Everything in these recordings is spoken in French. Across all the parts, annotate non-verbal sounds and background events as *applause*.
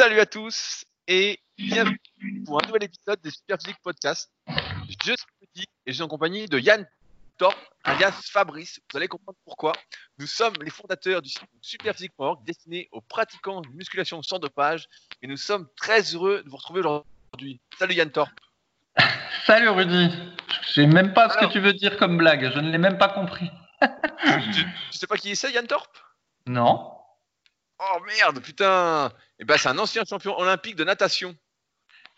Salut à tous et bienvenue pour un nouvel épisode des Super Physique Podcast. Je suis Petit et je suis en compagnie de Yann Torp, alias Fabrice. Vous allez comprendre pourquoi. Nous sommes les fondateurs du site superphysique.org destiné aux pratiquants de musculation sans dopage et nous sommes très heureux de vous retrouver aujourd'hui. Salut Yann Torp. *laughs* Salut Rudy. Je sais même pas ce que tu veux dire comme blague. Je ne l'ai même pas compris. tu, tu sais pas qui c'est Yann Torp Non. Oh merde, putain Eh ben, c'est un ancien champion olympique de natation.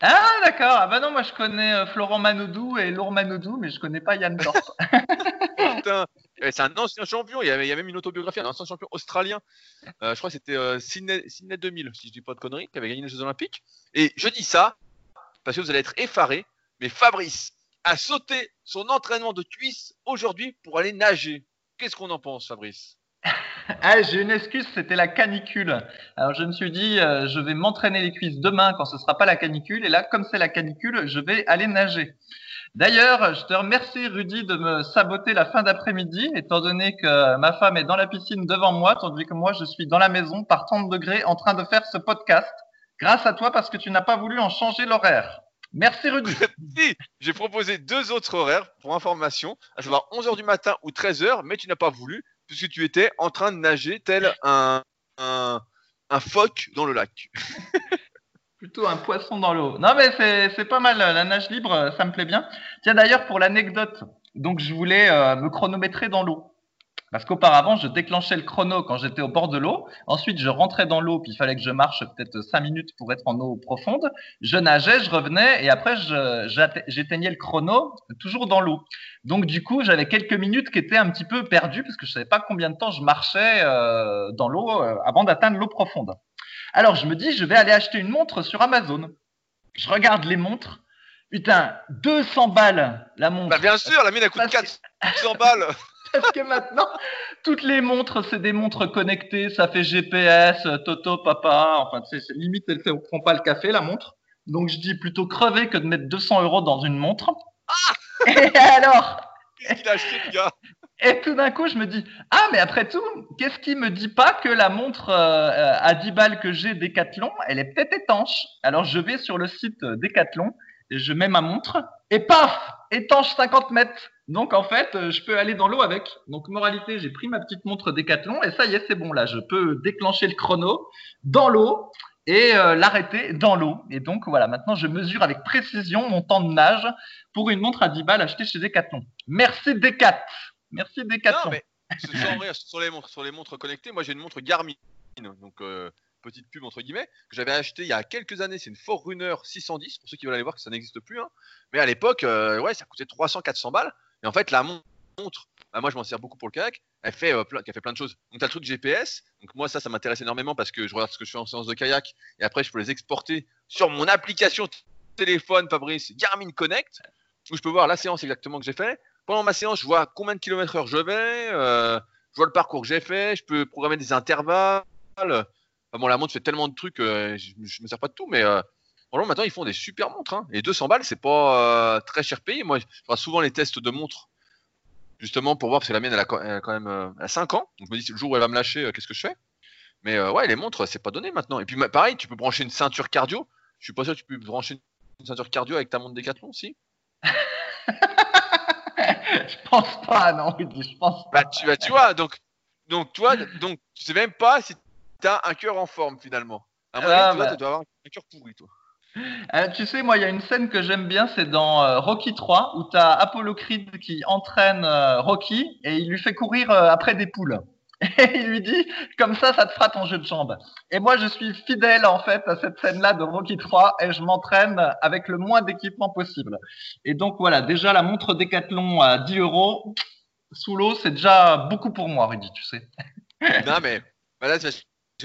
Ah d'accord, ah bah non, moi je connais euh, Florent Manoudou et Laure Manoudou, mais je connais pas Yann Torp. *laughs* putain, eh, c'est un ancien champion, il y, avait, il y a même une autobiographie, un ancien champion australien, euh, je crois que c'était euh, Sydney, 2000, si je dis pas de conneries, qui avait gagné les Jeux Olympiques. Et je dis ça parce que vous allez être effarés, mais Fabrice a sauté son entraînement de cuisse aujourd'hui pour aller nager. Qu'est-ce qu'on en pense, Fabrice? Ah, j'ai une excuse, c'était la canicule. Alors je me suis dit, euh, je vais m'entraîner les cuisses demain quand ce sera pas la canicule. Et là, comme c'est la canicule, je vais aller nager. D'ailleurs, je te remercie Rudy de me saboter la fin d'après-midi, étant donné que ma femme est dans la piscine devant moi, tandis que moi je suis dans la maison par 30 degrés en train de faire ce podcast. Grâce à toi parce que tu n'as pas voulu en changer l'horaire. Merci Rudy. *laughs* j'ai proposé deux autres horaires pour information, à savoir 11h du matin ou 13h, mais tu n'as pas voulu puisque tu étais en train de nager tel un, un, phoque dans le lac. *laughs* Plutôt un poisson dans l'eau. Non, mais c'est pas mal. La nage libre, ça me plaît bien. Tiens, d'ailleurs, pour l'anecdote, donc je voulais euh, me chronométrer dans l'eau. Parce qu'auparavant, je déclenchais le chrono quand j'étais au bord de l'eau. Ensuite, je rentrais dans l'eau, puis il fallait que je marche peut-être cinq minutes pour être en eau profonde. Je nageais, je revenais, et après, j'éteignais le chrono toujours dans l'eau. Donc, du coup, j'avais quelques minutes qui étaient un petit peu perdues, parce que je savais pas combien de temps je marchais euh, dans l'eau euh, avant d'atteindre l'eau profonde. Alors, je me dis, je vais aller acheter une montre sur Amazon. Je regarde les montres. Putain, 200 balles la montre. Bah bien sûr, la mienne elle coûte 400 balles. *laughs* Parce que maintenant, toutes les montres, c'est des montres connectées, ça fait GPS, Toto, papa, enfin, c'est limite, elle on prend pas le café, la montre. Donc, je dis plutôt crever que de mettre 200 euros dans une montre. Ah et alors? Qu'est-ce qu'il a acheté, le gars? Et tout d'un coup, je me dis, ah, mais après tout, qu'est-ce qui me dit pas que la montre euh, à 10 balles que j'ai Decathlon, elle est peut-être étanche? Alors, je vais sur le site Decathlon, et je mets ma montre, et paf Étanche 50 mètres donc en fait, euh, je peux aller dans l'eau avec. Donc moralité, j'ai pris ma petite montre Décathlon et ça y est, c'est bon là, je peux déclencher le chrono dans l'eau et euh, l'arrêter dans l'eau. Et donc voilà, maintenant je mesure avec précision mon temps de nage pour une montre à 10 balles achetée chez Decathlon. Merci Decat. Merci Decathlon. Non, mais sur les montres, connectées, moi j'ai une montre Garmin. Donc euh, petite pub entre guillemets que j'avais acheté il y a quelques années. C'est une Forerunner 610 pour ceux qui veulent aller voir que ça n'existe plus. Hein. Mais à l'époque, ouais, ça coûtait 300-400 balles. Et en fait, la montre, bah, moi je m'en sers beaucoup pour le kayak, elle fait, euh, plein, fait plein de choses. Donc tu as le truc GPS, donc moi ça, ça m'intéresse énormément parce que je regarde ce que je fais en séance de kayak et après je peux les exporter sur mon application téléphone Fabrice Garmin Connect où je peux voir la séance exactement que j'ai fait. Pendant ma séance, je vois combien de kilomètres heure je vais, euh, je vois le parcours que j'ai fait, je peux programmer des intervalles. Bon, la montre fait tellement de trucs, euh, je, ne me sers pas de tout, mais maintenant, ils font des super montres. Hein. Et 200 balles, c'est pas euh, très cher payé. Moi, je fais souvent les tests de montres, justement pour voir, parce que la mienne, elle a, quand même euh, 5 ans. Donc, je me dis, le jour où elle va me lâcher, euh, qu'est-ce que je fais? Mais euh, ouais, les montres, c'est pas donné maintenant. Et puis, pareil, tu peux brancher une ceinture cardio. Je suis pas sûr que tu peux brancher une ceinture cardio avec ta montre Décathlon, si? *laughs* Je pense pas, non, je pense pas. Bah, tu, bah, tu vois, donc, donc, toi, donc, tu sais même pas si tu as un cœur en forme finalement. À mon ah, bah. tu dois avoir un cœur pourri, toi. Euh, tu sais, moi, il y a une scène que j'aime bien, c'est dans euh, Rocky 3, où tu as Apollo Creed qui entraîne euh, Rocky et il lui fait courir après des poules. *laughs* Et il lui dit, comme ça, ça te fera ton jeu de jambes. Et moi, je suis fidèle, en fait, à cette scène-là de Rocky 3 et je m'entraîne avec le moins d'équipement possible. Et donc, voilà, déjà, la montre Décathlon à 10 euros, sous l'eau, c'est déjà beaucoup pour moi, Rudy, tu sais. non, mais bah là,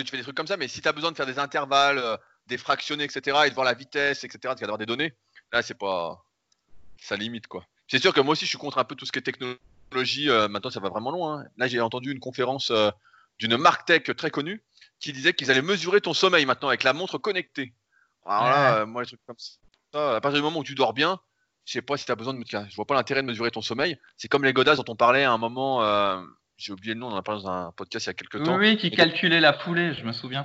tu fais des trucs comme ça, mais si tu as besoin de faire des intervalles, des fractionnés, etc., et de voir la vitesse, etc., tu d'avoir des données, là, c'est pas. Ça limite, quoi. C'est sûr que moi aussi, je suis contre un peu tout ce qui est technologie. Euh, maintenant, ça va vraiment loin. Hein. Là, j'ai entendu une conférence euh, d'une marque tech très connue qui disait qu'ils allaient mesurer ton sommeil maintenant avec la montre connectée. Alors là, euh, moi, les trucs comme ça, à partir du moment où tu dors bien, je sais pas si tu as besoin de. Je vois pas l'intérêt de mesurer ton sommeil. C'est comme les godasses dont on parlait à un moment. J'ai oublié le nom, on en a parlé dans un podcast il y a quelques temps. Oui, qui calculait la foulée, je me souviens.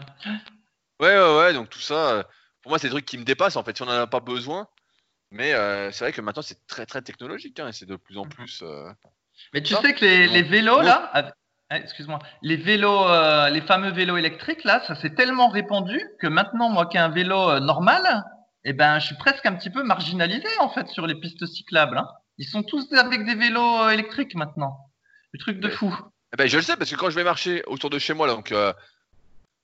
Ouais, ouais, ouais, donc tout ça, euh, pour moi, c'est des trucs qui me dépassent en fait, si on n'en a pas besoin. Mais euh, c'est vrai que maintenant, c'est très très technologique, hein, et c'est de plus en plus. euh, Mais tu Ça, sais que les, vélos là, avec- ah, excuse-moi, les vélos, euh, les fameux vélos électriques là, ça s'est tellement répandu que maintenant, moi qui ai un vélo normal, eh ben, je suis presque un petit peu marginalisé en fait sur les pistes cyclables. hein. Ils sont tous avec des vélos électriques maintenant. Truc de fou. Eh ben, je le sais parce que quand je vais marcher autour de chez moi, donc euh,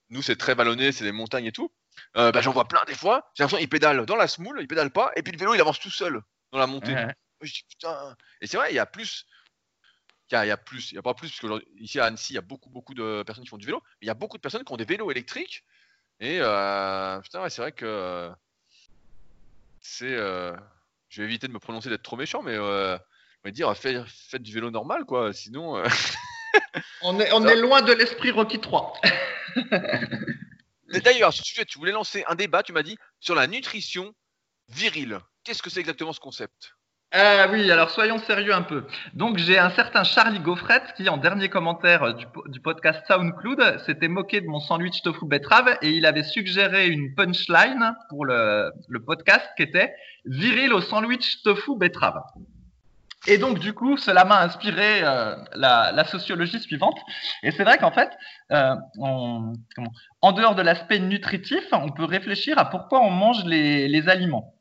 nous c'est très vallonné, c'est des montagnes et tout. euh, bah, j'en vois plein des fois. J'ai l'impression qu'ils pédalent dans la semoule, ils pédalent pas, et puis le vélo il avance tout seul dans la montée. Ouais. Je dis putain. Et c'est vrai, il y a plus. Il y a, il y a plus, il y a pas plus, parce que ici à Annecy, il y a beaucoup, beaucoup de personnes qui font du vélo. Mais il y a beaucoup de personnes qui ont des vélos électriques. Et euh, putain, ouais, c'est vrai que euh, c'est. euh, je vais éviter de me prononcer d'être trop méchant, mais on va dire faites, faites du vélo normal, quoi. Sinon. euh, *laughs* On est, on Ça- est loin de l'esprit Rocky 3. Et *laughs* D'ailleurs, sujet, tu voulais lancer un débat, tu m'as dit, sur la nutrition virile. Qu'est-ce que c'est exactement ce concept? Ah oui, alors soyons sérieux un peu. Donc j'ai un certain Charlie Gaufret qui, en dernier commentaire euh, du, po- du podcast SoundCloud, s'était moqué de mon sandwich tofu betterave et il avait suggéré une punchline pour le, le podcast qui était viril au sandwich tofu betterave. Et donc du coup, cela m'a inspiré euh, la, sociologie suivante. Et c'est vrai qu'en fait, euh, en dehors de l'aspect nutritif, on peut réfléchir à pourquoi on mange les aliments.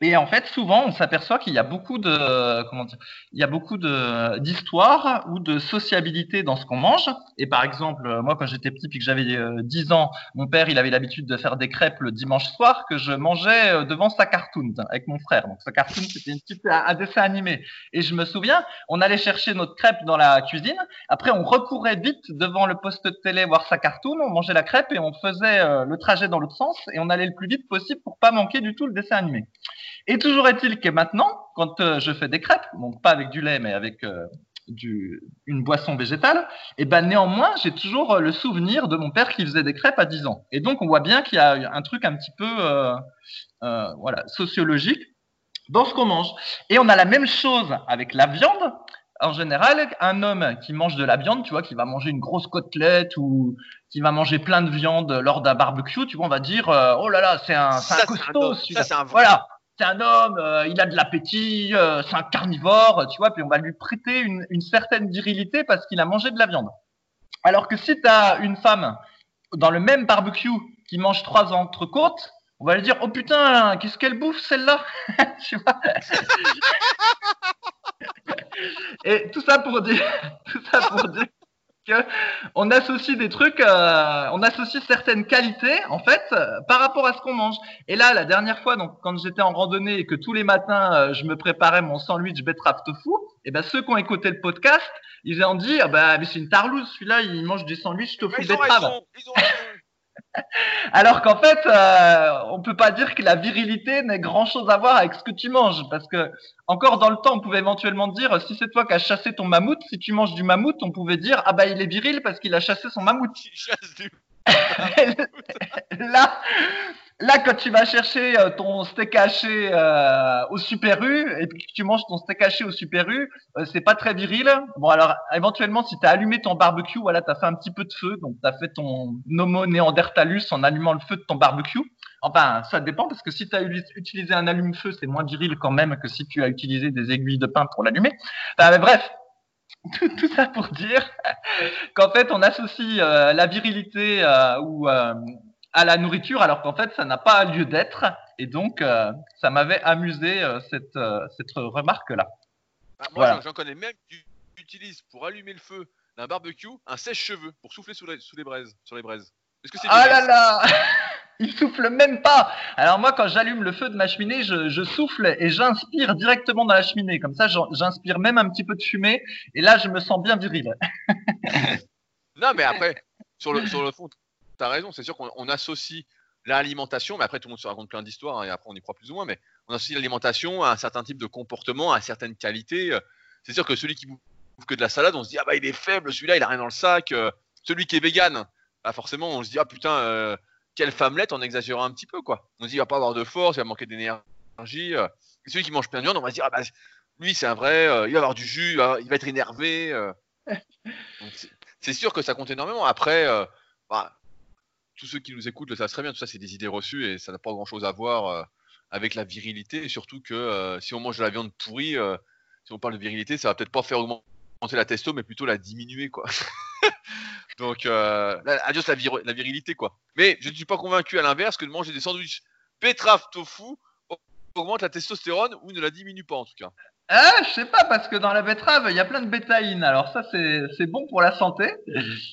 Et en fait, souvent, on s'aperçoit qu'il y a beaucoup de, comment dire, il y a beaucoup de d'histoires ou de sociabilité dans ce qu'on mange. Et par exemple, euh, moi, quand j'étais petit, puis que j'avais euh, 10 ans, mon père, il avait l'habitude de faire des crêpes le dimanche soir que je mangeais euh, devant sa cartoon avec mon frère. Donc, sa cartoon, c'était une petite, un, un dessin animé. Et je me souviens, on allait chercher notre crêpe dans la cuisine. Après, on recourait vite devant le poste de télé voir sa cartoon. On mangeait la crêpe et on faisait euh, le trajet dans l'autre sens et on allait le plus vite possible pour pas manquer du tout le dessin animé. Et toujours est-il que maintenant, quand euh, je fais des crêpes, donc pas avec du lait, mais avec euh, du, une boisson végétale, et ben néanmoins, j'ai toujours euh, le souvenir de mon père qui faisait des crêpes à 10 ans. Et donc, on voit bien qu'il y a un truc un petit peu euh, euh, voilà, sociologique dans ce qu'on mange. Et on a la même chose avec la viande. En général, un homme qui mange de la viande, tu vois, qui va manger une grosse côtelette ou qui va manger plein de viande lors d'un barbecue, tu vois, on va dire, oh là là, c'est un, c'est un costaud. Ça, c'est un vrai. Voilà, c'est un homme, euh, il a de l'appétit, euh, c'est un carnivore, tu vois, puis on va lui prêter une, une certaine virilité parce qu'il a mangé de la viande. Alors que si tu as une femme dans le même barbecue qui mange trois entrecôtes, on va lui dire, oh putain, qu'est-ce qu'elle bouffe celle-là *laughs* Tu vois *laughs* Et tout ça pour dire, *laughs* tout ça pour dire on associe des trucs, euh, on associe certaines qualités en fait euh, par rapport à ce qu'on mange. Et là, la dernière fois, donc quand j'étais en randonnée et que tous les matins euh, je me préparais mon sandwich betterave tofu, et ben ceux qui ont écouté le podcast, ils ont dit, ah bah mais c'est une tarlouse, celui-là il mange des sandwichs tofu Ils ont betterave. ils ont. *laughs* Alors qu'en fait, euh, on peut pas dire que la virilité n'ait grand chose à voir avec ce que tu manges, parce que encore dans le temps, on pouvait éventuellement dire si c'est toi qui as chassé ton mammouth, si tu manges du mammouth, on pouvait dire ah bah il est viril parce qu'il a chassé son mammouth. *laughs* là, là quand tu vas chercher euh, ton steak haché euh, au Super U et que tu manges ton steak haché au Super U, euh, c'est pas très viril. Bon alors éventuellement si tu as allumé ton barbecue, voilà, tu as fait un petit peu de feu, donc tu as fait ton homo néandertalus en allumant le feu de ton barbecue. Enfin, ça dépend parce que si tu as utilisé un allume-feu, c'est moins viril quand même que si tu as utilisé des aiguilles de pain pour l'allumer. Enfin, bref, *laughs* tout, tout ça pour dire *laughs* qu'en fait, on associe euh, la virilité euh, ou euh, à la nourriture, alors qu'en fait, ça n'a pas lieu d'être. Et donc, ça m'avait amusé cette, cette remarque-là. Ah, moi, Voilà. j'en- connais même qui utilisent pour allumer le feu d'un barbecue un sèche-cheveux pour souffler sous les, sous les braises, sur les braises. Est-ce que c'est Ah là là *laughs* Il souffle même pas Alors moi, quand j'allume le feu de ma cheminée, je, je souffle et j'inspire directement dans la cheminée. Comme ça, j'inspire même un petit peu de fumée. Et là, je me sens bien viril. *laughs* Non, mais après, sur le, sur le fond, tu as raison. C'est sûr qu'on on associe l'alimentation, mais après, tout le monde se raconte plein d'histoires, hein, et après, on y croit plus ou moins, mais on associe l'alimentation à un certain type de comportement, à certaines qualités. euh. C'est sûr que celui qui bouffe que de la salade, on se dit, ah bah, il est faible, celui-là, il a rien dans le sac. euh. Celui qui est vegan, bah, forcément, on se dit, ah putain, euh, quelle femmelette, en exagérant un petit peu, quoi. On se dit, il va pas avoir de force, il va manquer d'énergie. euh. Et celui qui mange plein de viande, on va se dire, ah bah, lui, c'est un vrai, euh, il va avoir du jus, il va, il va être énervé. euh. *laughs* C'est- sûr que ça compte énormément. Après, euh, bah, tous ceux qui nous écoutent le savent très bien, tout ça c'est des idées reçues et ça n'a pas grand chose à voir euh, avec la virilité. Et surtout que euh, si on mange de la viande pourrie, euh, si on parle de virilité, ça va peut-être pas faire augmenter la testo, mais plutôt la diminuer, quoi. *laughs* *laughs* Donc, euh, adios la, vir- la virilité, quoi. Mais je ne suis pas convaincu à l'inverse que de manger des sandwichs betterave tofu augmente la testostérone ou ne la diminue pas en tout cas. Ah, je sais pas, parce que dans la betterave, il y a plein de bétaïne. Alors ça, c'est bon pour la santé.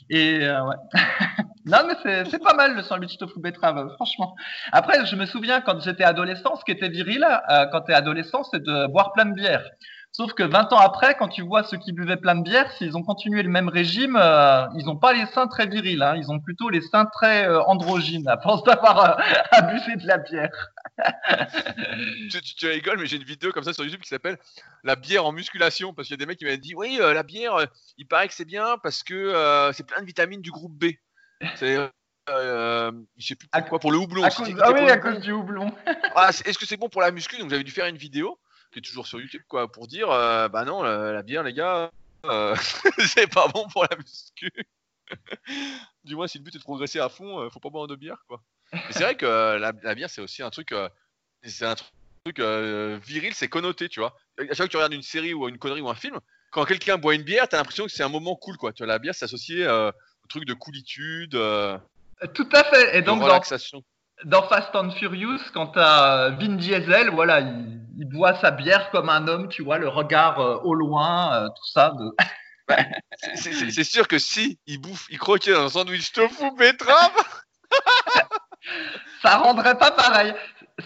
Et euh, ouais. *laughs* non, mais c'est c'est pas mal le sandwich tofu betterave, franchement. Après, je me souviens quand j'étais adolescent, ce qui était viril, euh, quand t'es adolescent, c'est de boire plein de bière. Sauf que 20 ans après, quand tu vois ceux qui buvaient plein de bière, s'ils ont continué le même régime, euh, ils n'ont pas les seins très virils. Hein, ils ont plutôt les seins très euh, androgynes à force d'avoir euh, *laughs* abusé de la bière. *laughs* tu, tu- tu rigoles, mais j'ai une vidéo comme ça sur YouTube qui s'appelle La bière en musculation. Parce qu'il y a des mecs qui m'avaient dit Oui, euh, la bière, il paraît que c'est bien parce que c'est plein de vitamines du groupe B. C'est. Euh, je sais plus pourquoi, pour le houblon. À cause- ah oui, à cause du houblon. Ah, Est-ce que c'est bon pour la muscu? Donc j'avais dû faire une vidéo qui est toujours sur YouTube, quoi, pour dire euh, Bah non, la, la bière, les gars, euh, *laughs* c'est pas bon pour la muscu. *laughs* du moins, si le but est de progresser à fond, euh, faut pas boire de bière, quoi. C'est vrai que la, la bière, c'est aussi un truc. c'est un truc viril, c'est connoté, tu vois. À chaque fois que tu regardes une série ou une connerie ou un film, quand quelqu'un boit une bière, t'as l'impression que c'est un moment cool, quoi. Tu vois, la bière, c'est associé au truc de coolitude, Tout à fait. Et de donc, dans. Dans Fast and Furious, quand euh, Vin Diesel, voilà, il, il boit sa bière comme un homme, tu vois, le regard euh, au loin, euh, tout ça. De... *laughs* C'est- sûr que si il bouffe, il croquait dans un sandwich tofu betterave, Ça rendrait pas pareil.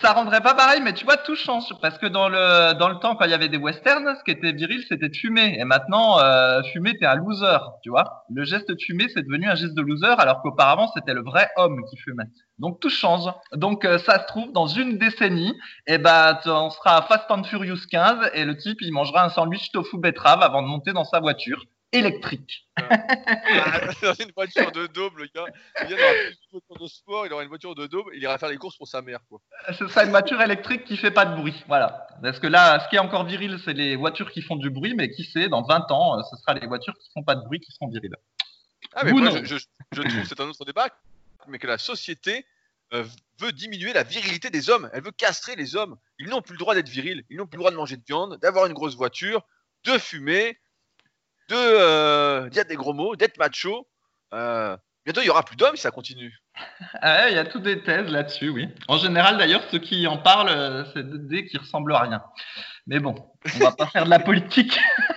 Ça rendrait pas pareil, mais tu vois, tout change. Parce que dans le, dans le temps, quand il y avait des westerns, ce qui était viril, c'était de fumer. Et maintenant, euh, fumer, t'es un loser, tu vois. Le geste de fumer, c'est devenu un geste de loser, alors qu'auparavant, c'était le vrai homme qui fumait. Donc tout change. Donc euh, ça se trouve, dans une décennie, et ben, on sera à Fast and Furious 15, et le type, il mangera un sandwich tofu betterave avant de monter dans sa voiture électrique. *laughs* dans une voiture de daube, le gars, il aura de voiture de sport, il aura une voiture de daube, il ira faire les courses pour sa mère, quoi. Ce sera une voiture électrique qui fait pas de bruit. Voilà. Parce que là, ce qui est encore viril, c'est les voitures qui font du bruit, mais qui sait, dans 20 ans, euh, ce sera les voitures qui font pas de bruit qui seront viriles. Ah, mais moi, non. je, je, je trouve, c'est un autre débat, mais que la société euh, veut diminuer la virilité des hommes. Elle veut castrer les hommes. Ils n'ont plus le droit d'être virils, ils n'ont plus le droit de manger de viande, d'avoir une grosse voiture, de fumer, de euh, dire des gros mots, d'être macho. Euh, bientôt, il y aura plus d'hommes si ça continue. Ah il y a toutes des thèses là-dessus, oui. En général, d'ailleurs, ceux qui en parlent, euh, c'est des qui ressemblent à rien. Mais bon, on va pas faire de la politique. *laughs*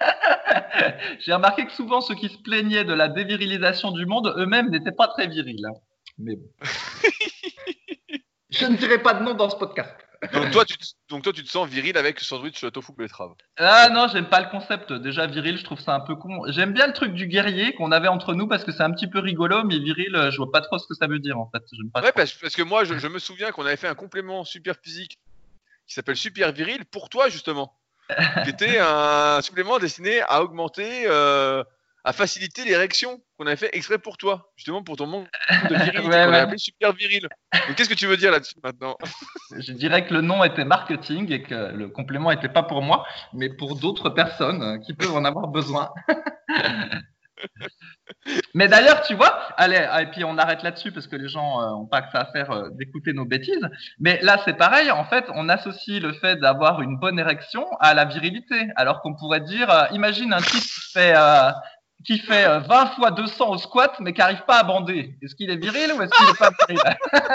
*laughs* J'ai remarqué que souvent, ceux qui se plaignaient de la dévirilisation du monde, eux-mêmes n'étaient pas très virils. hein. Mais bon. *laughs* Je ne dirai pas de nom dans ce podcast. Donc toi, tu te, donc toi, tu te sens viril avec sandwich tofu betterave. Ah non, j'aime pas le concept. Déjà viril, je trouve ça un peu con. J'aime bien le truc du guerrier qu'on avait entre nous parce que c'est un petit peu rigolo, mais viril, euh, je vois pas trop ce que ça veut dire en fait. Pas Ouais, parce, parce que moi, je, je me souviens qu'on avait fait un complément super physique qui s'appelle Super Viril pour toi, justement. Qui était un supplément destiné à augmenter, euh, à faciliter l'érection qu'on avait fait exprès pour toi, justement pour ton manque de virilité, *laughs* Ouais, qu'on ouais. appelé Super Viril. Donc qu'est-ce que tu veux dire là-dessus maintenant? Je dirais que le nom était marketing et que le complément était pas pour moi, mais pour d'autres personnes qui peuvent en avoir besoin. *laughs* *laughs* mais d'ailleurs, tu vois, allez, ah, et puis on arrête là-dessus parce que les gens euh, ont pas que ça à faire euh, d'écouter nos bêtises. Mais là, c'est pareil. En fait, on associe le fait d'avoir une bonne érection à la virilité, alors qu'on pourrait dire, euh, imagine un type qui fait euh, qui fait euh, 20 fois 200 au squat, mais qui arrive pas à bander. Est-ce qu'il est viril ou est-ce qu'il est pas viril? *laughs*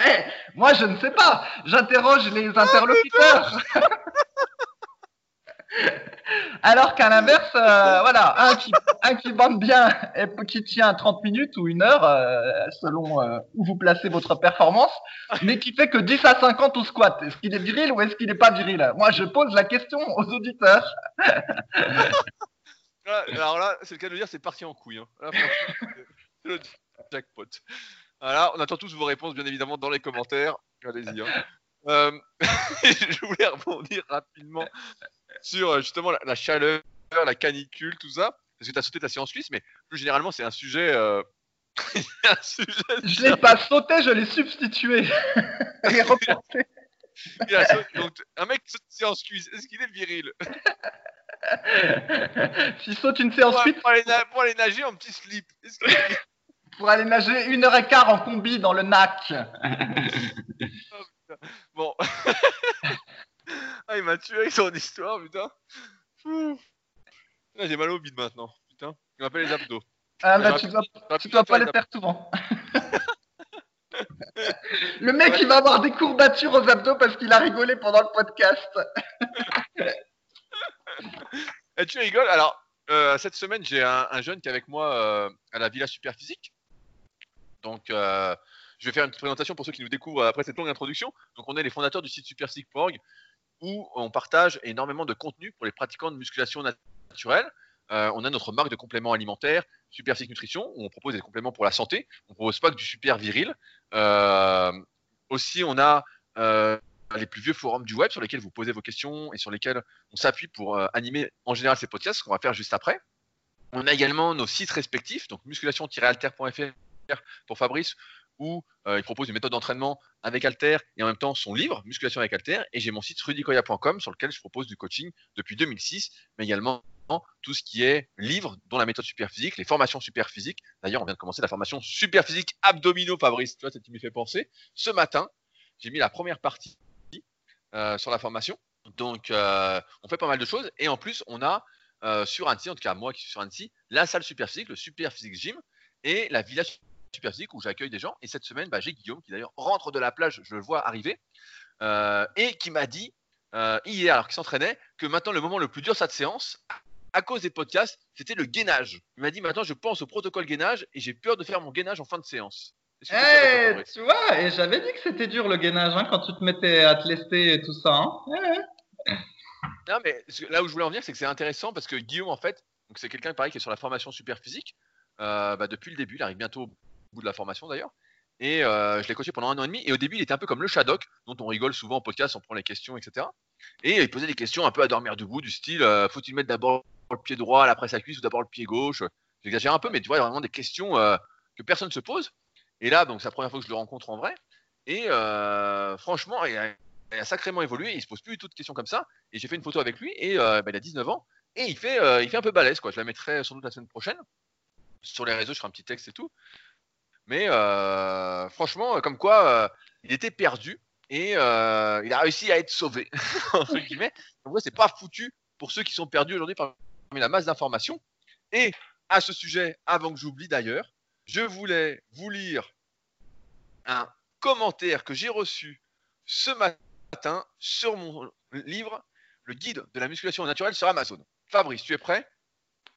Eh, moi, je ne sais pas. J'interroge les interlocuteurs. *laughs* Alors qu'à l'inverse, euh, voilà, un qui, un bande bien et qui tient 30 minutes ou une heure, euh, selon euh, où vous placez votre performance, mais qui fait que 10 à 50 au squat. Est-ce qu'il est viril ou est-ce qu'il n'est pas viril? Moi, je pose la question aux auditeurs. *laughs* Alors là, c'est le cas de dire, c'est parti en couille. hein. Le jackpot. Voilà, on attend tous vos réponses, bien évidemment, dans les commentaires. Allez-y. hein. *laughs* Je voulais rebondir rapidement sur euh, justement la, la chaleur, la canicule, tout ça. Parce que tu as sauté ta séance suisse, mais plus généralement, c'est un sujet. euh, *laughs* un sujet Je l'ai pas sauté, je l'ai substitué. *laughs* Et reporté. Donc, un mec qui saute une séance cuisse, est-ce qu'il est viril? *laughs* S'il saute une séance suite, pour pour aller nager en petit slip. Pour aller nager une heure et quart en combi dans le NAC. Bon. Ah, il m'a tué avec son histoire, putain. Là, j'ai mal au bide maintenant. Putain. Il m'appelle les abdos. Ah, bah, tu dois, tu dois pas les faire souvent. le mec, il va avoir des courbatures aux abdos parce qu'il a rigolé pendant le podcast. Et tu rigoles? Alors, euh, cette semaine, j'ai un, un jeune qui est avec moi euh, à la Villa Superphysique. Donc, euh, je vais faire une petite présentation pour ceux qui nous découvrent après cette longue introduction. Donc, on est les fondateurs du site superphysique.org où on partage énormément de contenu pour les pratiquants de musculation naturelle. Euh, on a notre marque de compléments alimentaires, Superphysique Nutrition, où on propose des compléments pour la santé. On propose pas que du super viril. Euh, aussi, on a euh, les plus vieux forums du web sur lesquels vous posez vos questions et sur lesquels on s'appuie pour animer en général ces podcasts, ce qu'on va faire juste après. On a également nos sites respectifs, donc musculation-alter.fr pour Fabrice, où euh, il propose une méthode d'entraînement avec Alter et en même temps son livre Musculation avec Alter. Et j'ai mon site rudicoya.com sur lequel je propose du coaching depuis 2006, mais également tout ce qui est livre, dont la méthode super physique, les formations super physiques. D'ailleurs, on vient de commencer la formation super physique abdominaux, Fabrice. Tu vois, ça me fait penser. Ce matin, j'ai mis la première partie euh, sur la formation. Donc, euh, on fait pas mal de choses. Et en plus, on a sur Annecy, en tout cas moi qui suis sur Annecy, la salle super physique, le super physique gym et la villa super physique où j'accueille des gens. Et cette semaine, bah, j'ai Guillaume qui d'ailleurs rentre de la plage, je le vois arriver, euh, et qui m'a dit euh, hier, alors qu'il s'entraînait, que maintenant le moment le plus dur de cette séance, à cause des podcasts, c'était le gainage. Il m'a dit maintenant je pense au protocole gainage et j'ai peur de faire mon gainage en fin de séance. Tu Eh, tu vois, et j'avais dit que c'était dur le gainage hein, quand tu te mettais à te lester et tout ça. hein. Ouais. Non, mais là où je voulais en venir, c'est que c'est intéressant parce que Guillaume, en fait, donc c'est quelqu'un pareil qui est sur la formation super physique euh, bah, depuis le début. Il arrive bientôt au bout de la formation d'ailleurs. Et euh, je l'ai coaché pendant un an et demi. Et au début, il était un peu comme le Shadok, dont on rigole souvent en podcast, on prend les questions, etc. Et il posait des questions un peu à dormir debout, du style euh, faut-il mettre d'abord le pied droit, après sa cuisse, ou d'abord le pied gauche? J'exagère un peu, mais tu vois, il y a vraiment des questions euh, que personne ne se pose. Et là, donc, c'est la première fois que je le rencontre en vrai. Et franchement, il a, sacrément évolué. Il se pose plus du tout de questions comme ça. Et j'ai fait une photo avec lui. Et bah, il a 19 ans. Et il fait, il fait un peu balèze. Quoi. Je la mettrai sans doute la semaine prochaine. Sur les réseaux, je ferai un petit texte et tout. Mais euh, franchement, comme quoi, euh, il était perdu. Et euh, il a réussi à être sauvé. *laughs* entre guillemets. C'est pas foutu pour ceux qui sont perdus aujourd'hui parmi la masse d'informations. Et à ce sujet, avant que j'oublie d'ailleurs, je voulais vous lire un commentaire que j'ai reçu ce matin sur mon livre, le guide de la musculation naturelle sur Amazon. Fabrice, tu es prêt?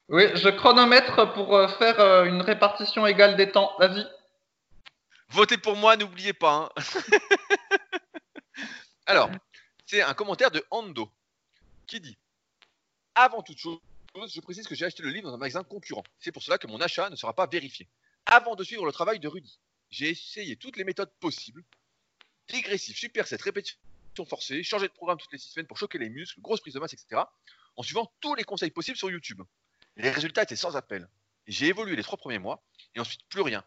Oui, je chronomètre pour euh, faire euh, une répartition égale des temps. Vas-y. Votez pour moi, n'oubliez pas. hein. *laughs* Alors, c'est un commentaire de Ando qui dit Avant toute chose, je précise que j'ai acheté le livre dans un magasin concurrent. C'est pour cela que mon achat ne sera pas vérifié. Avant de suivre le travail de Rudy, j'ai essayé toutes les méthodes possibles dégressif, superset, répétition forcée, changer de programme toutes les six semaines pour choquer les muscles, grosse prise de masse, etc. En suivant tous les conseils possibles sur YouTube. Les résultats étaient sans appel. J'ai évolué les trois premiers mois et ensuite plus rien.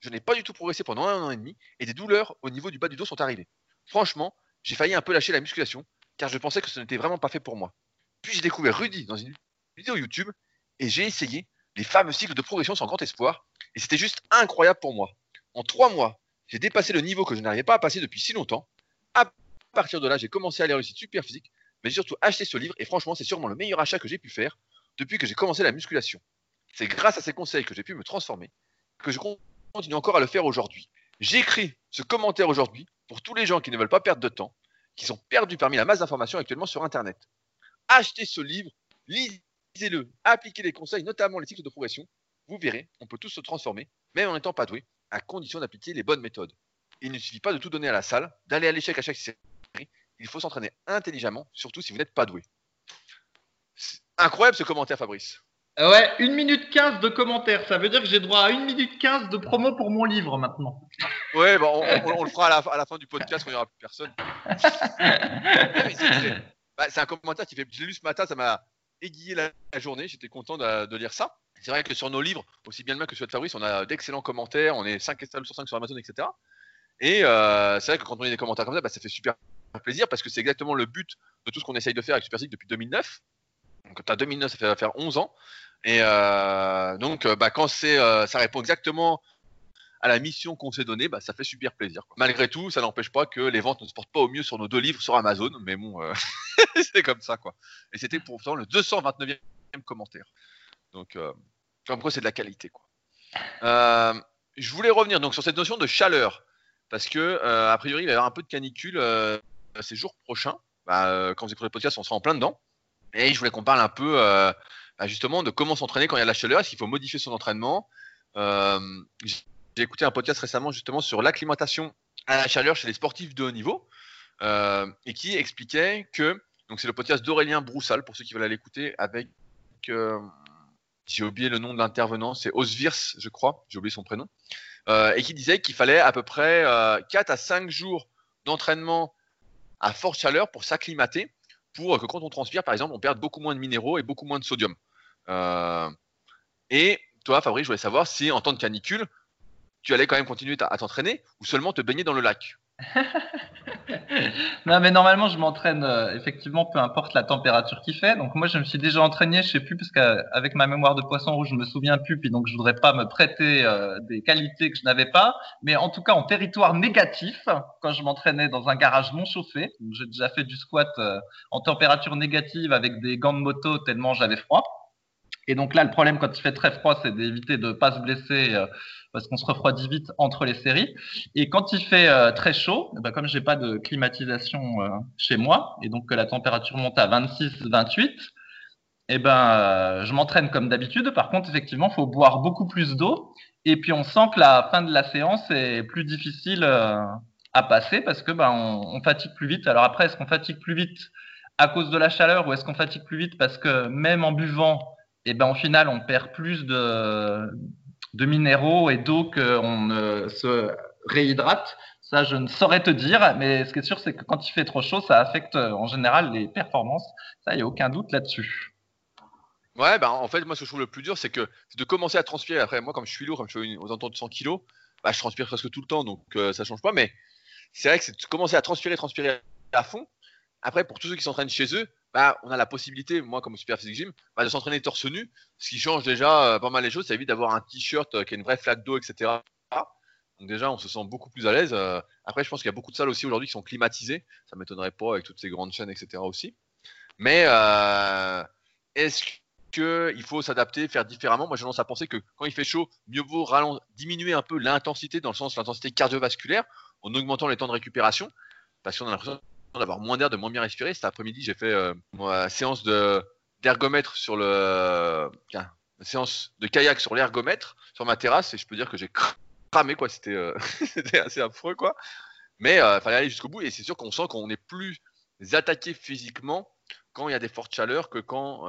Je n'ai pas du tout progressé pendant un an et demi et des douleurs au niveau du bas du dos sont arrivées. Franchement, j'ai failli un peu lâcher la musculation car je pensais que ce n'était vraiment pas fait pour moi. Puis j'ai découvert Rudy dans une vidéo YouTube et j'ai essayé les fameux cycles de progression sans grand espoir et c'était juste incroyable pour moi. En trois mois, j'ai dépassé le niveau que je n'arrivais pas à passer depuis si longtemps. À partir de là, j'ai commencé à aller réussir super physique, mais j'ai surtout acheté ce livre et franchement, c'est sûrement le meilleur achat que j'ai pu faire depuis que j'ai commencé la musculation. C'est grâce à ces conseils que j'ai pu me transformer, que je continue encore à le faire aujourd'hui. J'écris ce commentaire aujourd'hui pour tous les gens qui ne veulent pas perdre de temps, qui sont perdus parmi la masse d'informations actuellement sur Internet. Achetez ce livre, lisez-le, appliquez les conseils, notamment les cycles de progression. Vous verrez, on peut tous se transformer, même en n'étant pas doué, à condition d'appliquer les bonnes méthodes. Il ne suffit pas de tout donner à la salle, d'aller à l'échec à chaque série. Il faut s'entraîner intelligemment, surtout si vous n'êtes pas doué. Incroyable ce commentaire, Fabrice. Ouais, 1 minute 15 de commentaires. Ça veut dire que j'ai droit à 1 minute 15 de promo pour mon livre maintenant. Ouais, bon, on, on- on le fera à la, à la fin du podcast quand il n'y aura plus personne. C'est- *laughs* bah, c'est un commentaire qui fait. Je l'ai lu ce matin, ça m'a aiguillé la, la journée. J'étais content de, de lire ça. C'est vrai que sur nos livres, aussi bien le mien que celui de Fabrice, on a d'excellents commentaires. On est 5 étoiles sur 5 sur Amazon, etc. Et euh, c'est vrai que quand on lit des commentaires comme ça, bah, ça fait super plaisir parce que c'est exactement le but de tout ce qu'on essaye de faire avec Super depuis 2009. Donc, tu as 2009, ça fait faire 11 ans. Et donc, bah, quand c'est, ça répond exactement à la mission qu'on s'est donnée, bah, ça fait super plaisir. Malgré tout, ça n'empêche pas que les ventes ne se portent pas au mieux sur nos deux livres sur Amazon, mais bon, euh, *laughs* c'est comme ça quoi. Et c'était pourtant le 229e commentaire. Donc, euh, comme quoi c'est de la qualité quoi. Euh, je voulais revenir donc sur cette notion de chaleur, parce que a priori il va y avoir un peu de canicule ces jours prochains. Bah, quand vous écoutez le podcast, on sera en plein dedans. Et je voulais qu'on parle un peu bah, justement de comment s'entraîner quand il y a de la chaleur. Est-ce qu'il faut modifier son entraînement j'ai écouté un podcast récemment justement sur l'acclimatation à la chaleur chez les sportifs de haut niveau euh, et qui expliquait que, donc c'est le podcast d'Aurélien Broussal pour ceux qui veulent aller l'écouter avec, euh, j'ai oublié le nom de l'intervenant, c'est Osvirs, je crois, j'ai oublié son prénom, euh, et qui disait qu'il fallait à peu près 4 à 5 jours d'entraînement à forte chaleur pour s'acclimater, pour que quand on transpire, par exemple, on perde beaucoup moins de minéraux et beaucoup moins de sodium. et toi, Fabrice, je voulais savoir si en temps de canicule, tu allais quand même continuer à t'entraîner ou seulement te baigner dans le lac? *laughs* non, mais normalement, je m'entraîne euh, effectivement, peu importe la température qu'il fait. Donc, moi, je me suis déjà entraîné, je sais plus, parce qu'avec ma mémoire de poisson rouge, je me souviens plus, puis donc je voudrais pas me prêter euh, des qualités que je n'avais pas. Mais en tout cas, en territoire négatif, quand je m'entraînais dans un garage non chauffé, j'ai déjà fait du squat euh, en température négative avec des gants de moto tellement j'avais froid. Et donc là, le problème quand il fait très froid, c'est d'éviter de pas se blesser parce qu'on se refroidit vite entre les séries. Et quand il fait euh, très chaud, eh ben, comme j'ai pas de climatisation euh, chez moi et donc que la température monte à 26, 28, eh ben, euh, je m'entraîne comme d'habitude. Par contre, effectivement, il faut boire beaucoup plus d'eau. Et puis, on sent que la fin de la séance est plus difficile à passer parce que ben, on, fatigue plus vite. Alors après, est-ce qu'on fatigue plus vite à cause de la chaleur ou est-ce qu'on fatigue plus vite parce que même en buvant, eh ben, au final, on perd plus de, minéraux et d'eau qu'on se réhydrate. Ça, je ne saurais te dire, mais ce qui est sûr, c'est que quand il fait trop chaud, ça affecte en général les performances. Ça, il n'y a aucun doute là-dessus. Ouais, bah en fait, moi, ce que je trouve le plus dur, c'est que de commencer à transpirer. Après, moi, comme je suis lourd, comme je suis aux alentours de 100 kg, bah, je transpire presque tout le temps, donc euh, ça change pas. Mais c'est vrai que c'est de commencer à transpirer, transpirer à fond. Après, pour tous ceux qui s'entraînent chez eux, bah, on a la possibilité, moi comme Super Physique Gym, bah, de s'entraîner torse nu, ce qui change déjà euh, pas mal les choses. Ça évite d'avoir un t-shirt euh, qui a une vraie flaque d'eau, etc. Donc déjà, on se sent beaucoup plus à l'aise. Euh. après, je pense qu'il y a beaucoup de salles aussi aujourd'hui qui sont climatisées. Ça m'étonnerait pas avec toutes ces grandes chaînes, etc. aussi. Mais est-ce qu'il faut s'adapter, faire différemment? Moi, j'ai tendance à penser que quand il fait chaud, mieux vaut diminuer un peu l'intensité, dans le sens de l'intensité cardiovasculaire, en augmentant les temps de récupération, parce qu'on a l'impression d'avoir moins d'air, de moins bien respirer. Cet après-midi, j'ai fait euh, séance de d'ergomètre sur le séance de kayak sur l'ergomètre sur ma terrasse et je peux dire que j'ai *laughs* cramé quoi. C'était euh, *laughs* c'était assez affreux quoi. Mais il euh, fallait aller jusqu'au bout et c'est sûr qu'on sent qu'on est plus attaqué physiquement quand il y a des fortes chaleurs que quand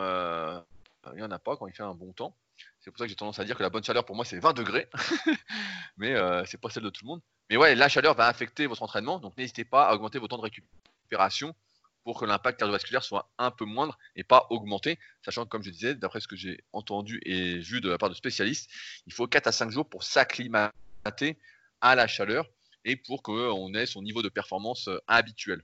il n'y en a pas, quand il fait un bon temps. C'est pour ça que j'ai tendance à dire que la bonne chaleur pour moi c'est 20 degrés, *laughs* mais c'est pas celle de tout le monde. Mais ouais, la chaleur va affecter votre entraînement, donc n'hésitez pas à augmenter vos temps de pour que l'impact cardiovasculaire soit un peu moindre et pas augmenté, sachant que comme je disais, d'après ce que j'ai entendu et vu de la part de spécialistes, il faut 4 à 5 jours pour s'acclimater à la chaleur et pour qu'on ait son niveau de performance euh, habituel.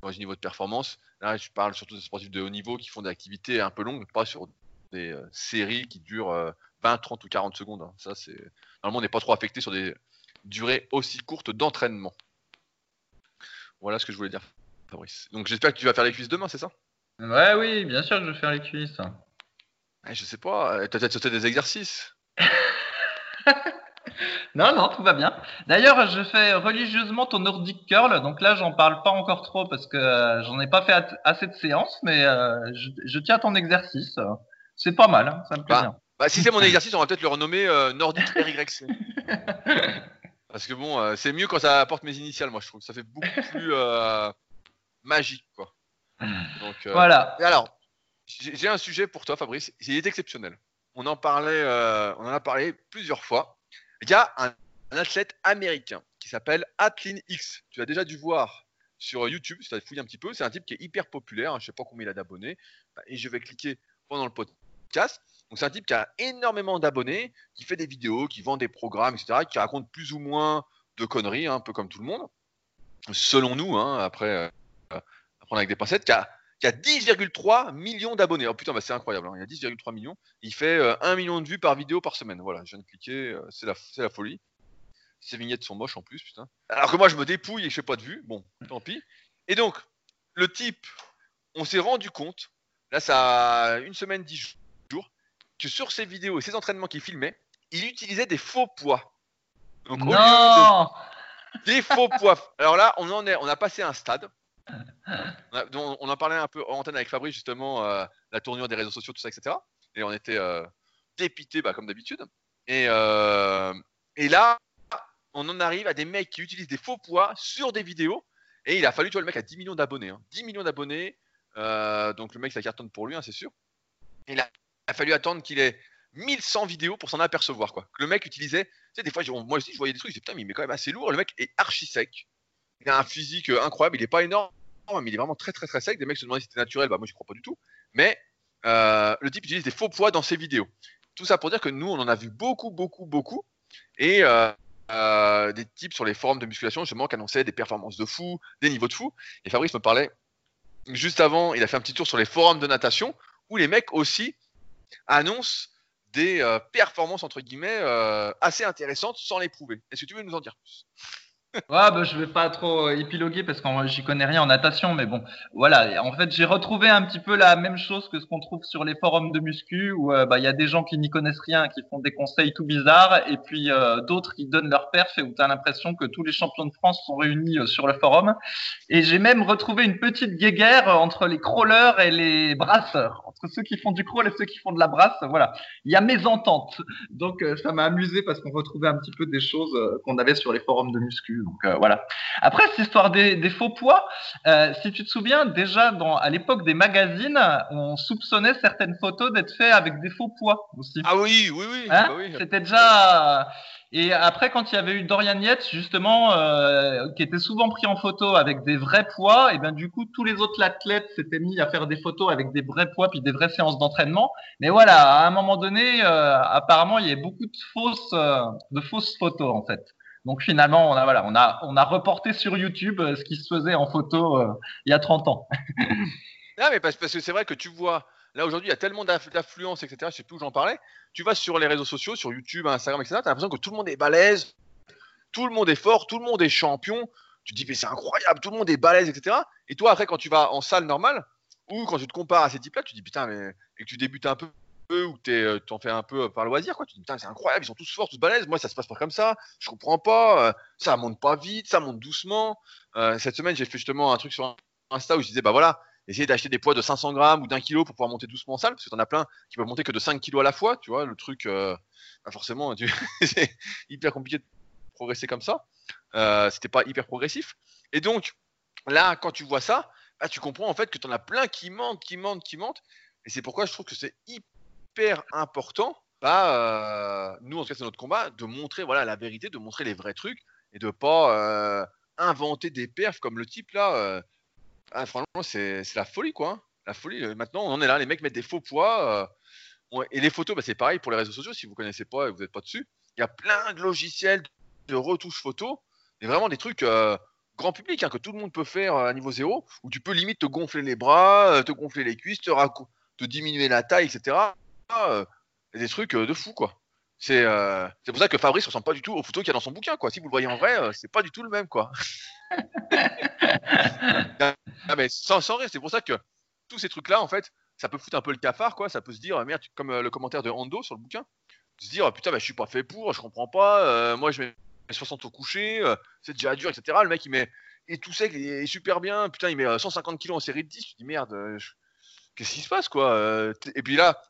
Quand je niveau de performance, là je parle surtout des sportifs de haut niveau qui font des activités un peu longues, pas sur des euh, séries qui durent 20, euh, 30 ou 40 secondes. Hein. Ça, normalement on n'est pas trop affecté sur des durées aussi courtes d'entraînement. Voilà ce que je voulais dire. Fabrice. Donc j'espère que tu vas faire les cuisses demain, c'est ça? Ouais, oui, bien sûr que je vais faire les cuisses. Je sais pas, euh, t'as peut-être sauté des exercices. *laughs* non, non, tout va bien. D'ailleurs, je fais religieusement ton Nordic Curl, donc là, j'en parle pas encore trop parce que euh, j'en ai pas fait assez de séances, mais euh, je, tiens ton exercice. C'est pas mal, hein, ça me plaît bah, bien. Bah, si c'est mon *laughs* exercice, on va peut-être le renommer Nordic RYC. *laughs* parce que bon, c'est mieux quand ça apporte mes initiales, moi je trouve. Ça fait beaucoup plus magique, quoi. Donc, euh, voilà. alors, j'ai un sujet pour toi, Fabrice. Il est exceptionnel. On en parlait, euh, on en a parlé plusieurs fois. Il y a un, athlète américain qui s'appelle Atlin X. Tu as déjà dû voir sur YouTube, si tu as fouillé un petit peu. C'est un type qui est hyper populaire. Hein, je ne sais pas combien il a d'abonnés. Bah, et je vais cliquer pendant le podcast. Donc, c'est un type qui a énormément d'abonnés, qui fait des vidéos, qui vend des programmes, etc., qui raconte plus ou moins de conneries, hein, un peu comme tout le monde. Selon nous, hein, après, prendre avec des pincettes, qui a, qui a 10,3 millions d'abonnés. Oh putain, bah, c'est incroyable. Hein. Il y a 10,3 millions. Il fait 1 euh, million de vues par vidéo par semaine. Voilà, je viens de cliquer. Euh, c'est la, la folie. Ces vignettes sont moches en plus, putain. Alors que moi, je me dépouille et je fais pas de vues. Bon, tant pis. Et donc, le type, on s'est rendu compte, là, ça a une semaine, dix jours, que sur ses vidéos et ses entraînements qu'il filmait, il utilisait des faux poids. Donc, non Des faux poids. Alors là, on en est, on a passé un stade. On, en parlait un peu en antenne avec Fabrice, justement, euh, la tournure des réseaux sociaux, tout ça, etc. Et on était euh, dépités, bah, comme d'habitude. Et, euh, et là, on en arrive à des mecs qui utilisent des faux poids sur des vidéos. Et il a fallu, tu vois, le mec a 10 millions d'abonnés. 10 hein. millions d'abonnés. donc le mec, ça cartonne pour lui, hein, c'est sûr. il a, fallu attendre qu'il ait 1100 vidéos pour s'en apercevoir. Quoi. Le mec utilisait. Tu sais, des fois, moi aussi, je voyais des trucs, je disais, putain, mais il est quand même assez lourd. Le mec est archi sec. Il a un physique incroyable. Il est pas énorme, mais il est vraiment très, très, très sec. Des mecs se demandaient si c'était naturel. Bah, moi, je crois pas du tout. Mais euh, le type utilise des faux poids dans ses vidéos. Tout ça pour dire que nous, on en a vu beaucoup, beaucoup, beaucoup. Et euh, euh, des types sur les forums de musculation, justement, qui annonçaient des performances de fou, des niveaux de fou. Et Fabrice me parlait juste avant, il a fait un petit tour sur les forums de natation, où les mecs aussi annoncent des performances, entre guillemets, assez intéressantes sans les prouver. Est-ce que tu veux nous en dire plus? Ouais, bah, je vais pas trop euh, épiloguer parce que j'y connais rien en natation, mais bon, voilà. En fait, j'ai retrouvé un petit peu la même chose que ce qu'on trouve sur les forums de muscu où euh, bah, il y a des gens qui n'y connaissent rien, qui font des conseils tout bizarres, et puis euh, d'autres qui donnent leur perf et où tu as l'impression que tous les champions de France sont réunis sur le forum. Et j'ai même retrouvé une petite guéguerre entre les crawlers et les brasseurs, entre ceux qui font du crawl et ceux qui font de la brasse. Voilà, il y a mésentente. Donc ça m'a amusé parce qu'on retrouvait un petit peu des choses qu'on avait sur les forums de muscu. Donc euh, voilà. Après, cette histoire des, faux poids, euh, si tu te souviens, déjà dans, à l'époque des magazines, on soupçonnait certaines photos d'être faites avec des faux poids aussi. Ah oui, oui, oui. Hein bah C'était déjà. Et après, quand il y avait eu Dorian Yates, justement, euh, qui était souvent pris en photo avec des vrais poids, et bien du coup, tous les autres athlètes s'étaient mis à faire des photos avec des vrais poids puis des vraies séances d'entraînement. Mais voilà, à un moment donné, apparemment, il y a beaucoup de fausses, de fausses photos en fait. Donc finalement, on a, voilà, on a, on a reporté sur YouTube euh, ce qui se faisait en photo euh, il y a 30 ans. *laughs* non, mais parce, que c'est vrai que tu vois, là aujourd'hui, il y a tellement d'affluence, etc. Je sais plus où j'en parlais. Tu vas sur les réseaux sociaux, sur YouTube, Instagram, etc. Tu as l'impression que tout le monde est balèze, tout le monde est fort, tout le monde est champion. Tu te dis, mais c'est incroyable, tout le monde est balèze, etc. Et toi, après, quand tu vas en salle normale, ou quand tu te compares à ces types-là, tu te dis, putain, mais et que tu débutes un peu ou tu euh, t'en fais un peu euh, par loisir, quoi. Tu putain, c'est incroyable, ils sont tous forts, tous balèzes. Moi, ça se passe pas comme ça. Je comprends pas. Euh, ça monte pas vite, ça monte doucement. cette semaine, j'ai fait justement un truc sur Insta où je disais, bah voilà, essayez d'acheter des poids de 500 grammes ou d'un kilo pour pouvoir monter doucement en salle, parce que t'en as plein qui peuvent monter que de 5 kilos à la fois, tu vois. Le truc, bah forcément, *laughs* c'est hyper compliqué de progresser comme ça. C'était pas hyper progressif. Et donc, là, quand tu vois ça, bah, tu comprends en fait que tu en as plein qui mentent, qui mentent, qui mentent. Et c'est pourquoi je trouve que c'est hyper important, bah, euh, nous en tout cas c'est notre combat, de montrer voilà la vérité, de montrer les vrais trucs et de pas euh, inventer des perfs comme le type là. Euh. Ah, franchement c'est la folie quoi, hein. la folie. Maintenant on en est là, les mecs mettent des faux poids et les photos bah, c'est pareil pour les réseaux sociaux. Si vous connaissez pas et vous n'êtes pas dessus, il y a plein de logiciels de retouche photo et vraiment des trucs grand public hein, que tout le monde peut faire à niveau zéro où tu peux limite te gonfler les bras, te gonfler les cuisses, te, te diminuer la taille, etc. Euh, des trucs euh, de fou, quoi. Euh, c'est pour ça que Fabrice ressemble pas du tout aux photos qu'il y a dans son bouquin, quoi. Si vous le voyez en vrai, c'est pas du tout le même, quoi. *laughs* ah, mais sans, sans rire, c'est pour ça que tous ces trucs-là, en fait, ça peut foutre un peu le cafard, quoi. Ça peut se dire, merde, comme le commentaire de Ando sur le bouquin, se dire, putain, bah, je suis pas fait pour, je comprends pas, moi je mets 60 au coucher, c'est déjà dur, etc. Le mec, il met, et tout sec, il est super bien, putain, il met 150 kilos en série de 10, je dis, merde, qu'est-ce qui se passe, quoi. et puis là,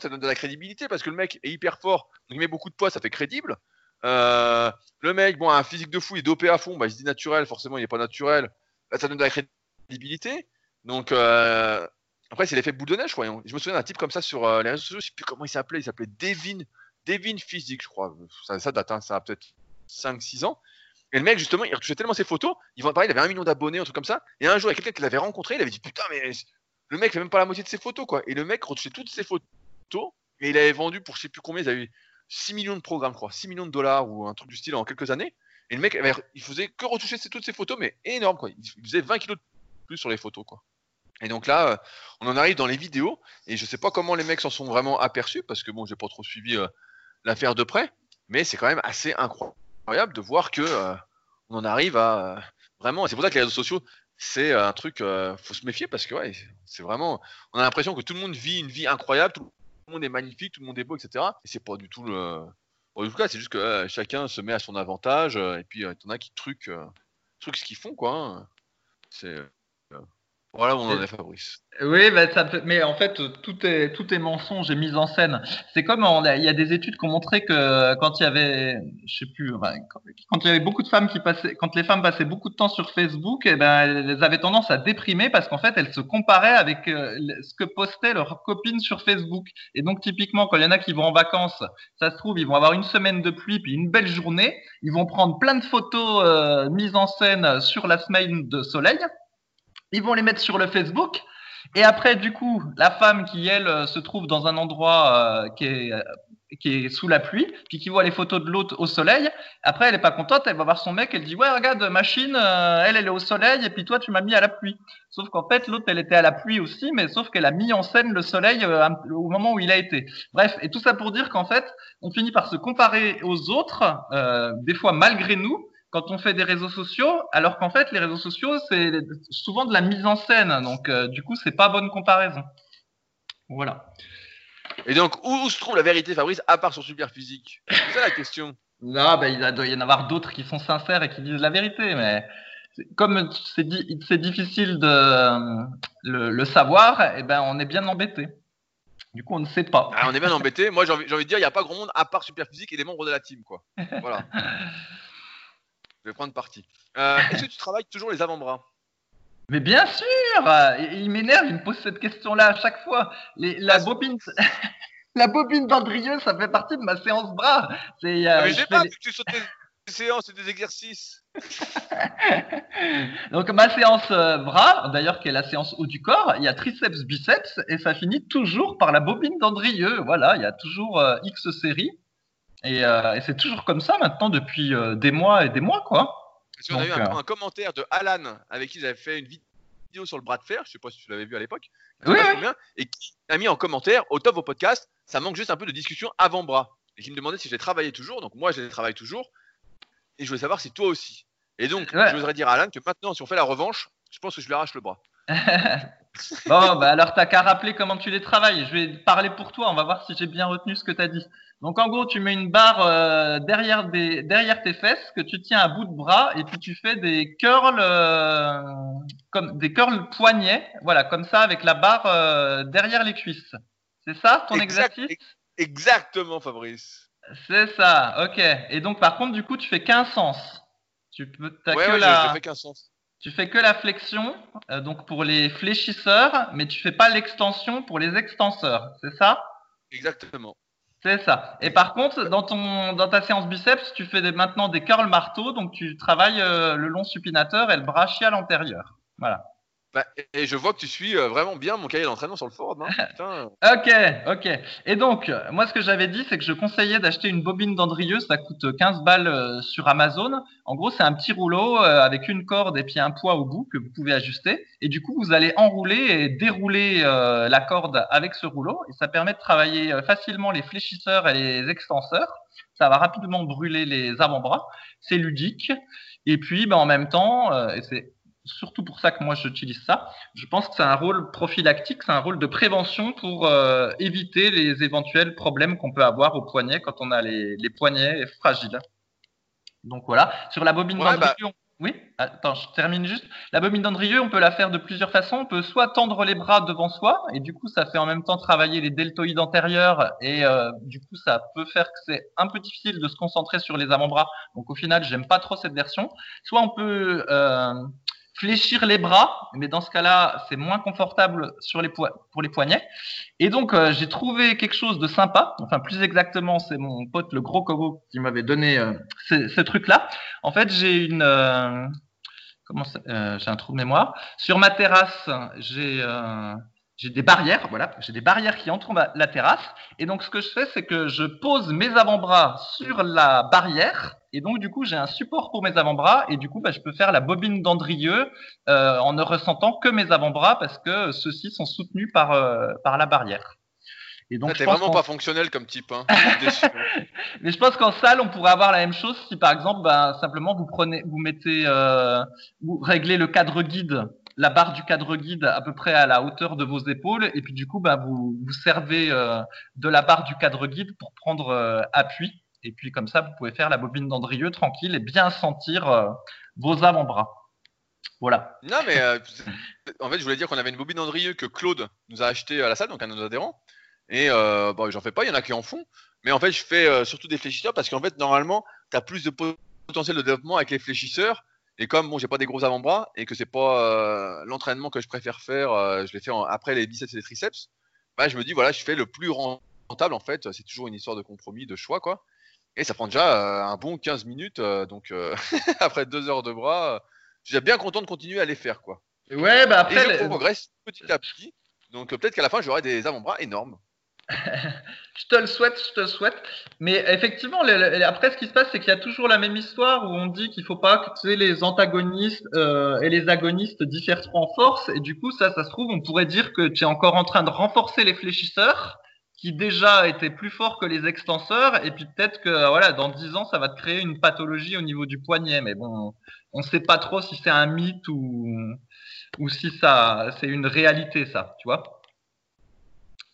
ça donne de la crédibilité parce que le mec est hyper fort, il met beaucoup de poids, ça fait crédible. Euh, le mec, bon, un physique de fou, il est dopé à fond, bah, il se dit naturel, forcément il n'est pas naturel, ça donne de la crédibilité. Donc euh, après, c'est l'effet boule de neige, je crois. Je me souviens d'un type comme ça sur euh, les réseaux sociaux, je sais plus comment il s'appelait, il s'appelait Devin, Devin Physique, je crois. Ça, date, hein, ça a peut-être 5-6 ans. Et le mec, justement, il retouchait tellement ses photos, il, pareil, il avait un million d'abonnés, un truc comme ça. Et un jour, il y a quelqu'un qui l'avait rencontré, il avait dit Putain, mais le mec fait même pas la moitié de ses photos, quoi. Et le mec retouchait toutes ses photos et il avait vendu pour je sais plus combien, il avait eu 6 millions de programmes, je crois, 6 millions de dollars ou un truc du style en quelques années. Et le mec, il faisait que retoucher toutes ses photos, mais énorme, quoi. Il faisait 20 kilos de plus sur les photos, quoi. Et donc là, euh, on en arrive dans les vidéos, et je sais pas comment les mecs s'en sont vraiment aperçus, parce que bon, j'ai pas trop suivi euh, l'affaire de près, mais c'est quand même assez incroyable de voir que euh, on en arrive à vraiment. C'est pour ça que les réseaux sociaux, c'est un truc, faut se méfier parce que ouais, c'est vraiment. On a l'impression que tout le monde vit une vie incroyable, le monde est magnifique, tout le monde est beau, etc. Et c'est pas du tout le. En tout cas, c'est juste que chacun se met à son avantage, et puis il y en a qui truquent, truquent ce qu'ils font, quoi. Hein. C'est voilà où on en est, Fabrice. Oui, bah, ça mais en fait, tout est, tout est mensonge et mise en scène. C'est comme il y a des études qui ont montré que quand il y avait, je sais plus, quand, il y avait beaucoup de femmes qui passaient, quand les femmes passaient beaucoup de temps sur Facebook, et eh ben, elles avaient tendance à déprimer parce qu'en fait, elles se comparaient avec euh, ce que postaient leurs copines sur Facebook. Et donc, typiquement, quand il y en a qui vont en vacances, ça se trouve, ils vont avoir une semaine de pluie puis une belle journée. Ils vont prendre plein de photos euh, mises en scène sur la semaine de soleil ils vont les mettre sur le Facebook. Et après, du coup, la femme qui, elle, euh, se trouve dans un endroit euh, qui, est, euh, qui est sous la pluie, puis qui voit les photos de l'autre au soleil, après, elle est pas contente, elle va voir son mec, elle dit, ouais, regarde, machine, elle, elle est au soleil, et puis toi, tu m'as mis à la pluie. Sauf qu'en fait, l'autre, elle était à la pluie aussi, mais sauf qu'elle a mis en scène le soleil au moment où il a été. Bref, et tout ça pour dire qu'en fait, on finit par se comparer aux autres, des fois malgré nous, quand on fait des réseaux sociaux, alors qu'en fait, les réseaux sociaux, c'est souvent de la mise en scène. Donc, euh, du coup, c'est pas bonne comparaison. Voilà. Et donc, où, se trouve la vérité, Fabrice, à part sur Super Physique? C'est la question. Non, ben, il doit y en avoir d'autres qui sont sincères et qui disent la vérité, mais comme c'est difficile de le, savoir, eh ben, on est bien embêté. Du coup, on ne sait pas. Ah, on est bien embêté. Moi, j'ai envie, envie, de dire, il n'y a pas grand monde à part Super Physique et les membres de la team, quoi. Voilà. *laughs* Je vais prendre parti. Euh, *laughs* est-ce que tu travailles toujours les avant-bras? Mais bien sûr Il m'énerve, il me pose cette question-là à chaque fois. la bobine. *laughs* la bobine d'Andrieux, ça fait partie de ma séance bras. C'est, euh, ah, mais j'ai pas que tu sautes des séances et des exercices. *laughs* Donc ma séance euh, bras, d'ailleurs qui est la séance haut du corps, il y a triceps, biceps et ça finit toujours par la bobine d'Andrieux. Voilà, il y a toujours X séries. Euh, et, c'est toujours comme ça maintenant depuis euh, des mois et des mois, quoi. Parce qu'on a eu un, un, commentaire de Alan avec qui j'avais fait une vidéo sur le bras de fer, je sais pas si tu l'avais vu à l'époque, oui, et qui a mis en commentaire au top vos podcasts, ça manque juste un peu de discussion avant-bras. Et qui me demandait si j'ai travaillé toujours, donc moi je travaille toujours, et je voulais savoir si toi aussi. Et donc, je voudrais dire à Alan que maintenant, si on fait la revanche, je pense que je lui arrache le bras. *laughs* bon, bah alors t'as qu'à rappeler comment tu les travailles. Je vais parler pour toi, on va voir si j'ai bien retenu ce que tu as dit. Donc en gros, tu mets une barre euh, derrière, des, derrière tes fesses que tu tiens à bout de bras et puis tu fais des curls euh, comme des curls poignets, voilà, comme ça avec la barre euh, derrière les cuisses. C'est ça ton exercice? Exactement, Fabrice. C'est ça, ok. Et donc par contre, du coup, tu fais qu'un sens. Tu peux, ouais, que la... je, fais qu'un sens. Tu fais que la flexion, donc pour les fléchisseurs, mais tu fais pas l'extension pour les extenseurs, c'est ça? Exactement. C'est ça. Et par contre, dans, ton, dans ta séance biceps, tu fais maintenant des curls marteaux, donc tu travailles euh, le long supinateur et le brachial antérieur. Voilà. Bah, et je vois que tu suis euh, vraiment bien mon cahier d'entraînement sur le forum. Hein. *laughs* ok, ok. Et donc, moi, ce que j'avais dit, c'est que je conseillais d'acheter une bobine d'Andrieux. Ça coûte 15 balles euh, sur Amazon. En gros, c'est un petit rouleau euh, avec une corde et puis un poids au bout que vous pouvez ajuster. Et du coup, vous allez enrouler et dérouler la corde avec ce rouleau. Et ça permet de travailler facilement les fléchisseurs et les extenseurs. Ça va rapidement brûler les avant-bras. C'est ludique. Et puis, ben, en même temps, c'est surtout pour ça que moi j'utilise ça. Je pense que c'est un rôle prophylactique, c'est un rôle de prévention pour euh, éviter les éventuels problèmes qu'on peut avoir au poignet quand on a les, les poignets fragiles. Donc voilà. Sur la bobine ouais, bah oui, attends, je termine juste. La bobine d'Andrieux, on peut la faire de plusieurs façons. On peut soit tendre les bras devant soi, et du coup, ça fait en même temps travailler les deltoïdes antérieurs, et euh, du coup, ça peut faire que c'est un peu difficile de se concentrer sur les avant-bras. Donc au final, j'aime pas trop cette version. Soit on peut euh, fléchir les bras, mais dans ce cas-là, c'est moins confortable sur les pour les poignets. Et donc, euh, j'ai trouvé quelque chose de sympa. Enfin, plus exactement, c'est mon pote le gros Kogo qui m'avait donné euh, ce, truc-là. En fait, j'ai une euh, comment j'ai un trou de mémoire. Sur ma terrasse, j'ai j'ai des barrières, voilà, j'ai des barrières qui entourent la terrasse. Et donc, ce que je fais, c'est que je pose mes avant-bras sur la barrière. Et donc, du coup, j'ai un support pour mes avant-bras. Et du coup, bah, je peux faire la bobine d'Andrieux euh, en ne ressentant que mes avant-bras parce que ceux-ci sont soutenus par, euh, par la barrière. Et donc, t'es vraiment pas fonctionnel comme type. *laughs* Hein. Mais je pense qu'en salle, on pourrait avoir la même chose si, par exemple, bah, simplement vous prenez, vous mettez, euh, vous réglez le cadre guide la barre du cadre guide à peu près à la hauteur de vos épaules et puis du coup bah, vous vous servez euh, de la barre du cadre guide pour prendre euh, appui et puis comme ça vous pouvez faire la bobine d'Andrieux tranquille et bien sentir euh, vos avant-bras. Voilà. Non mais en fait je voulais dire qu'on avait une bobine d'Andrieux que Claude nous a acheté à la salle donc un de nos adhérents et bon j'en fais pas il y en a qui en font mais en fait je fais surtout des fléchisseurs parce qu'en fait normalement tu as plus de potentiel de développement avec les fléchisseurs et comme bon, j'ai pas des gros avant-bras et que c'est pas euh, l'entraînement que je préfère faire, euh, je l'ai fait après les biceps et les triceps, bah, je me dis voilà, je fais le plus rentable en fait. C'est toujours une histoire de compromis, de choix quoi. Et ça prend déjà euh, un bon 15 minutes, donc *laughs* après deux heures de bras, je suis bien content de continuer à les faire quoi. Ouais, bah après. Et je progresse petit à petit. Donc peut-être qu'à la fin j'aurai des avant-bras énormes. *laughs* je te le souhaite, je te le souhaite. Mais effectivement, après, ce qui se passe, c'est qu'il y a toujours la même histoire où on dit qu'il faut pas que les antagonistes euh, et les agonistes diffèrent en force. Et du coup, ça, ça se trouve, on pourrait dire que tu es encore en train de renforcer les fléchisseurs qui déjà étaient plus forts que les extenseurs. Et puis peut-être que voilà, dans 10 ans, ça va te créer une pathologie au niveau du poignet. Mais bon, on ne sait pas trop si c'est un mythe ou, ou si ça, c'est une réalité, ça, tu vois.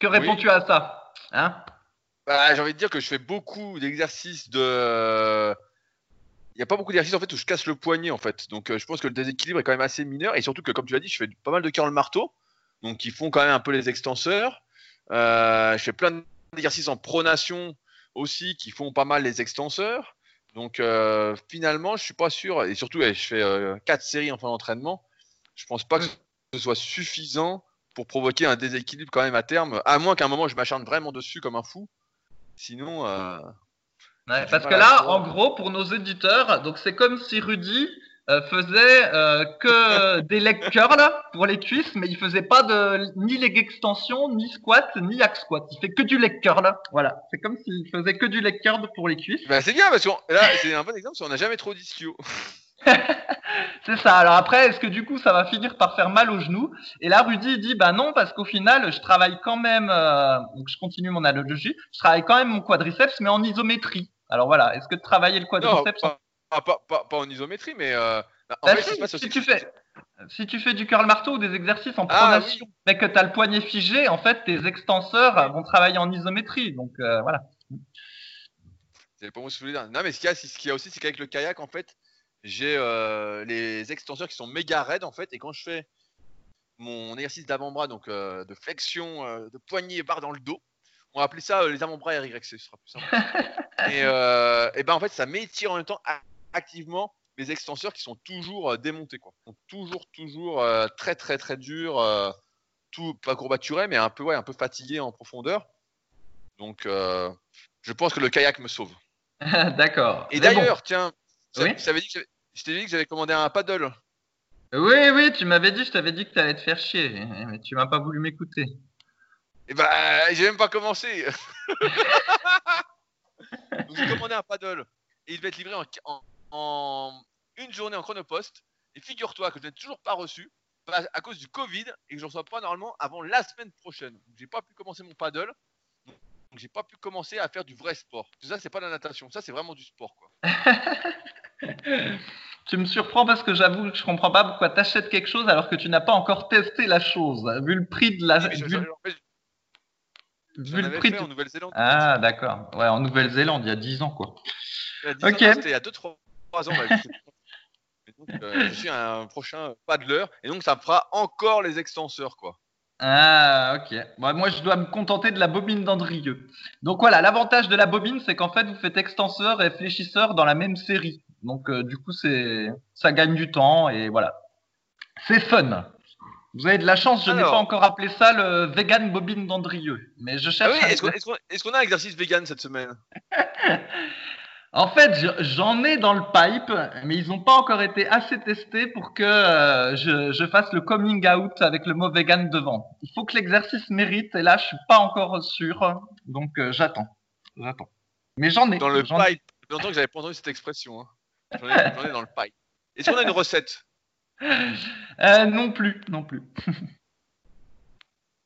Que réponds-tu à ça hein? Bah, J'ai envie de dire que je fais beaucoup d'exercices de. Il n'y a pas beaucoup d'exercices en fait où je casse le poignet en fait. Donc euh, je pense que le déséquilibre est quand même assez mineur et surtout que comme tu l'as dit, je fais pas mal de curl marteau, donc qui font quand même un peu les extenseurs. Euh, je fais plein d'exercices en pronation aussi qui font pas mal les extenseurs. Donc euh, finalement, je suis pas sûr et surtout je fais quatre séries en fin d'entraînement. Je pense pas que ce soit suffisant pour provoquer un déséquilibre quand même à terme, à moins qu'à un moment je m'acharne vraiment dessus comme un fou. Sinon. Euh, parce que là, en gros, pour nos éditeurs, donc c'est comme si Rudy euh, faisait euh, que *laughs* des leg curls pour les cuisses, mais il faisait pas de ni leg extension, ni squat, ni hack squat. Il fait que du leg curl. Voilà, c'est comme s'il faisait que du leg curl pour les cuisses. Bah, c'est bien parce que là, c'est un bon exemple, parce qu'on n'a jamais trop d'ischio. *laughs* *laughs* c'est ça. Alors après, est-ce que du coup, ça va finir par faire mal au genou Et là, Rudy dit, bah non, parce qu'au final, je travaille quand même. Euh, donc, je continue mon analogie. Je travaille quand même mon quadriceps, mais en isométrie. Alors voilà. Est-ce que de travailler le quadriceps pas, pas, en isométrie, mais euh, en bah, fait, si, tu fais. Si tu fais du curl marteau ou des exercices en ah pronation, mais que tu as le poignet figé, en fait, tes extenseurs vont travailler en isométrie. Donc euh, voilà. C'est pas moi ce que je dire. Non, mais ce qu'il y a, ce qu'il y a aussi, c'est qu'avec le kayak, en fait, j'ai euh, les extenseurs qui sont méga raides en fait et quand je fais mon exercice d'avant-bras donc euh, de flexion euh, de poignet et barre dans le dos on va appeler ça les avant-bras RYC ce sera plus simple. *laughs* Et, et, ben en fait ça m'étire en même temps activement mes extenseurs qui sont toujours démontés quoi. Sont toujours toujours très très très durs tout pas courbaturé mais un peu ouais un peu fatigué en profondeur. Donc je pense que le kayak me sauve. *laughs* D'accord. Et d'ailleurs, tiens, ça, oui ça veut dire que je t'ai dit que j'avais commandé un paddle. Oui, oui, tu m'avais dit, je t'avais dit que tu allais te faire chier, mais tu m'as pas voulu m'écouter. Eh ben, j'ai même pas commencé. *laughs* j'ai commandé un paddle et il va être livré en, une journée en chronopost. Et figure-toi que je n'ai toujours pas reçu à cause du Covid et que je ne reçois pas normalement avant la semaine prochaine. J'ai pas pu commencer mon paddle. Donc j'ai pas pu commencer à faire du vrai sport. Ça c'est pas la natation, ça c'est vraiment du sport quoi. *laughs* tu me surprends parce que j'avoue que je comprends pas pourquoi tu achètes quelque chose alors que tu n'as pas encore testé la chose. Vu le prix de la. vu... le prix en Nouvelle-Zélande. Ah d'accord. Ouais, en Nouvelle-Zélande il y a 10 ans quoi. Il y a 10 ok. C'était il y a 2-3 ans. *laughs* Euh, je suis un prochain paddler et donc ça me fera encore les extenseurs quoi. Ah, ok. moi, je dois me contenter de la bobine d'Andrieux. Donc voilà, l'avantage de la bobine, c'est qu'en fait, vous faites extenseur et fléchisseur dans la même série. Donc euh, du coup, c'est ça gagne du temps et voilà. C'est fun. Vous avez de la chance, je n'ai pas encore appelé ça le vegan bobine d'Andrieux. Mais je cherche. Ah oui, est-ce qu'on a un exercice vegan cette semaine? *laughs* En fait, j'en ai dans le pipe, mais ils n'ont pas encore été assez testés pour que euh, je, fasse le coming out avec le mot vegan devant. Il faut que l'exercice mérite, et là, je suis pas encore sûr, donc euh, j'attends, j'attends. Mais j'en ai. Dans le pipe. longtemps que j'avais pas entendu cette expression. Hein. J'en ai, dans le pipe. Est-ce qu'on a une recette? Euh, Non plus, non plus.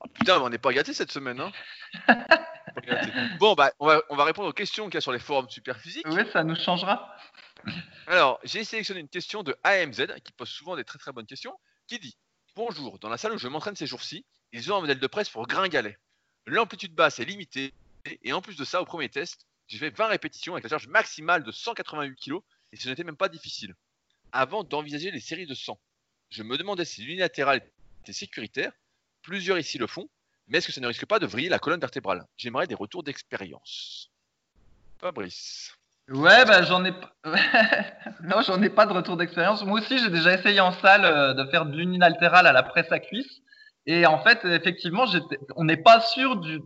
Oh, putain, on n'est pas gâté cette semaine, hein bon, bah, on va, on va répondre aux questions qu'il y a sur les forums Superphysique. Oui, ça nous changera. Alors, j'ai sélectionné une question de AMZ, qui pose souvent des très très bonnes questions, qui dit Bonjour, dans la salle où je m'entraîne ces jours-ci, ils ont un modèle de presse pour gringalet. L'amplitude basse est limitée, et en plus de ça, au premier test, j'ai fait 20 répétitions avec la charge maximale de 188 kg, et ce n'était même pas difficile. Avant d'envisager les séries de 100, je me demandais si l'unilatéral était sécuritaire. Plusieurs ici le font, mais est-ce que ça ne risque pas de vriller la colonne vertébrale? J'aimerais des retours d'expérience. Fabrice. Ouais, bah j'en ai *laughs* non, j'en ai pas de retour d'expérience. Moi aussi, j'ai déjà essayé en salle euh, de faire de l'unilatéral à la presse à cuisse. Et en fait, effectivement, on n'est pas sûr du,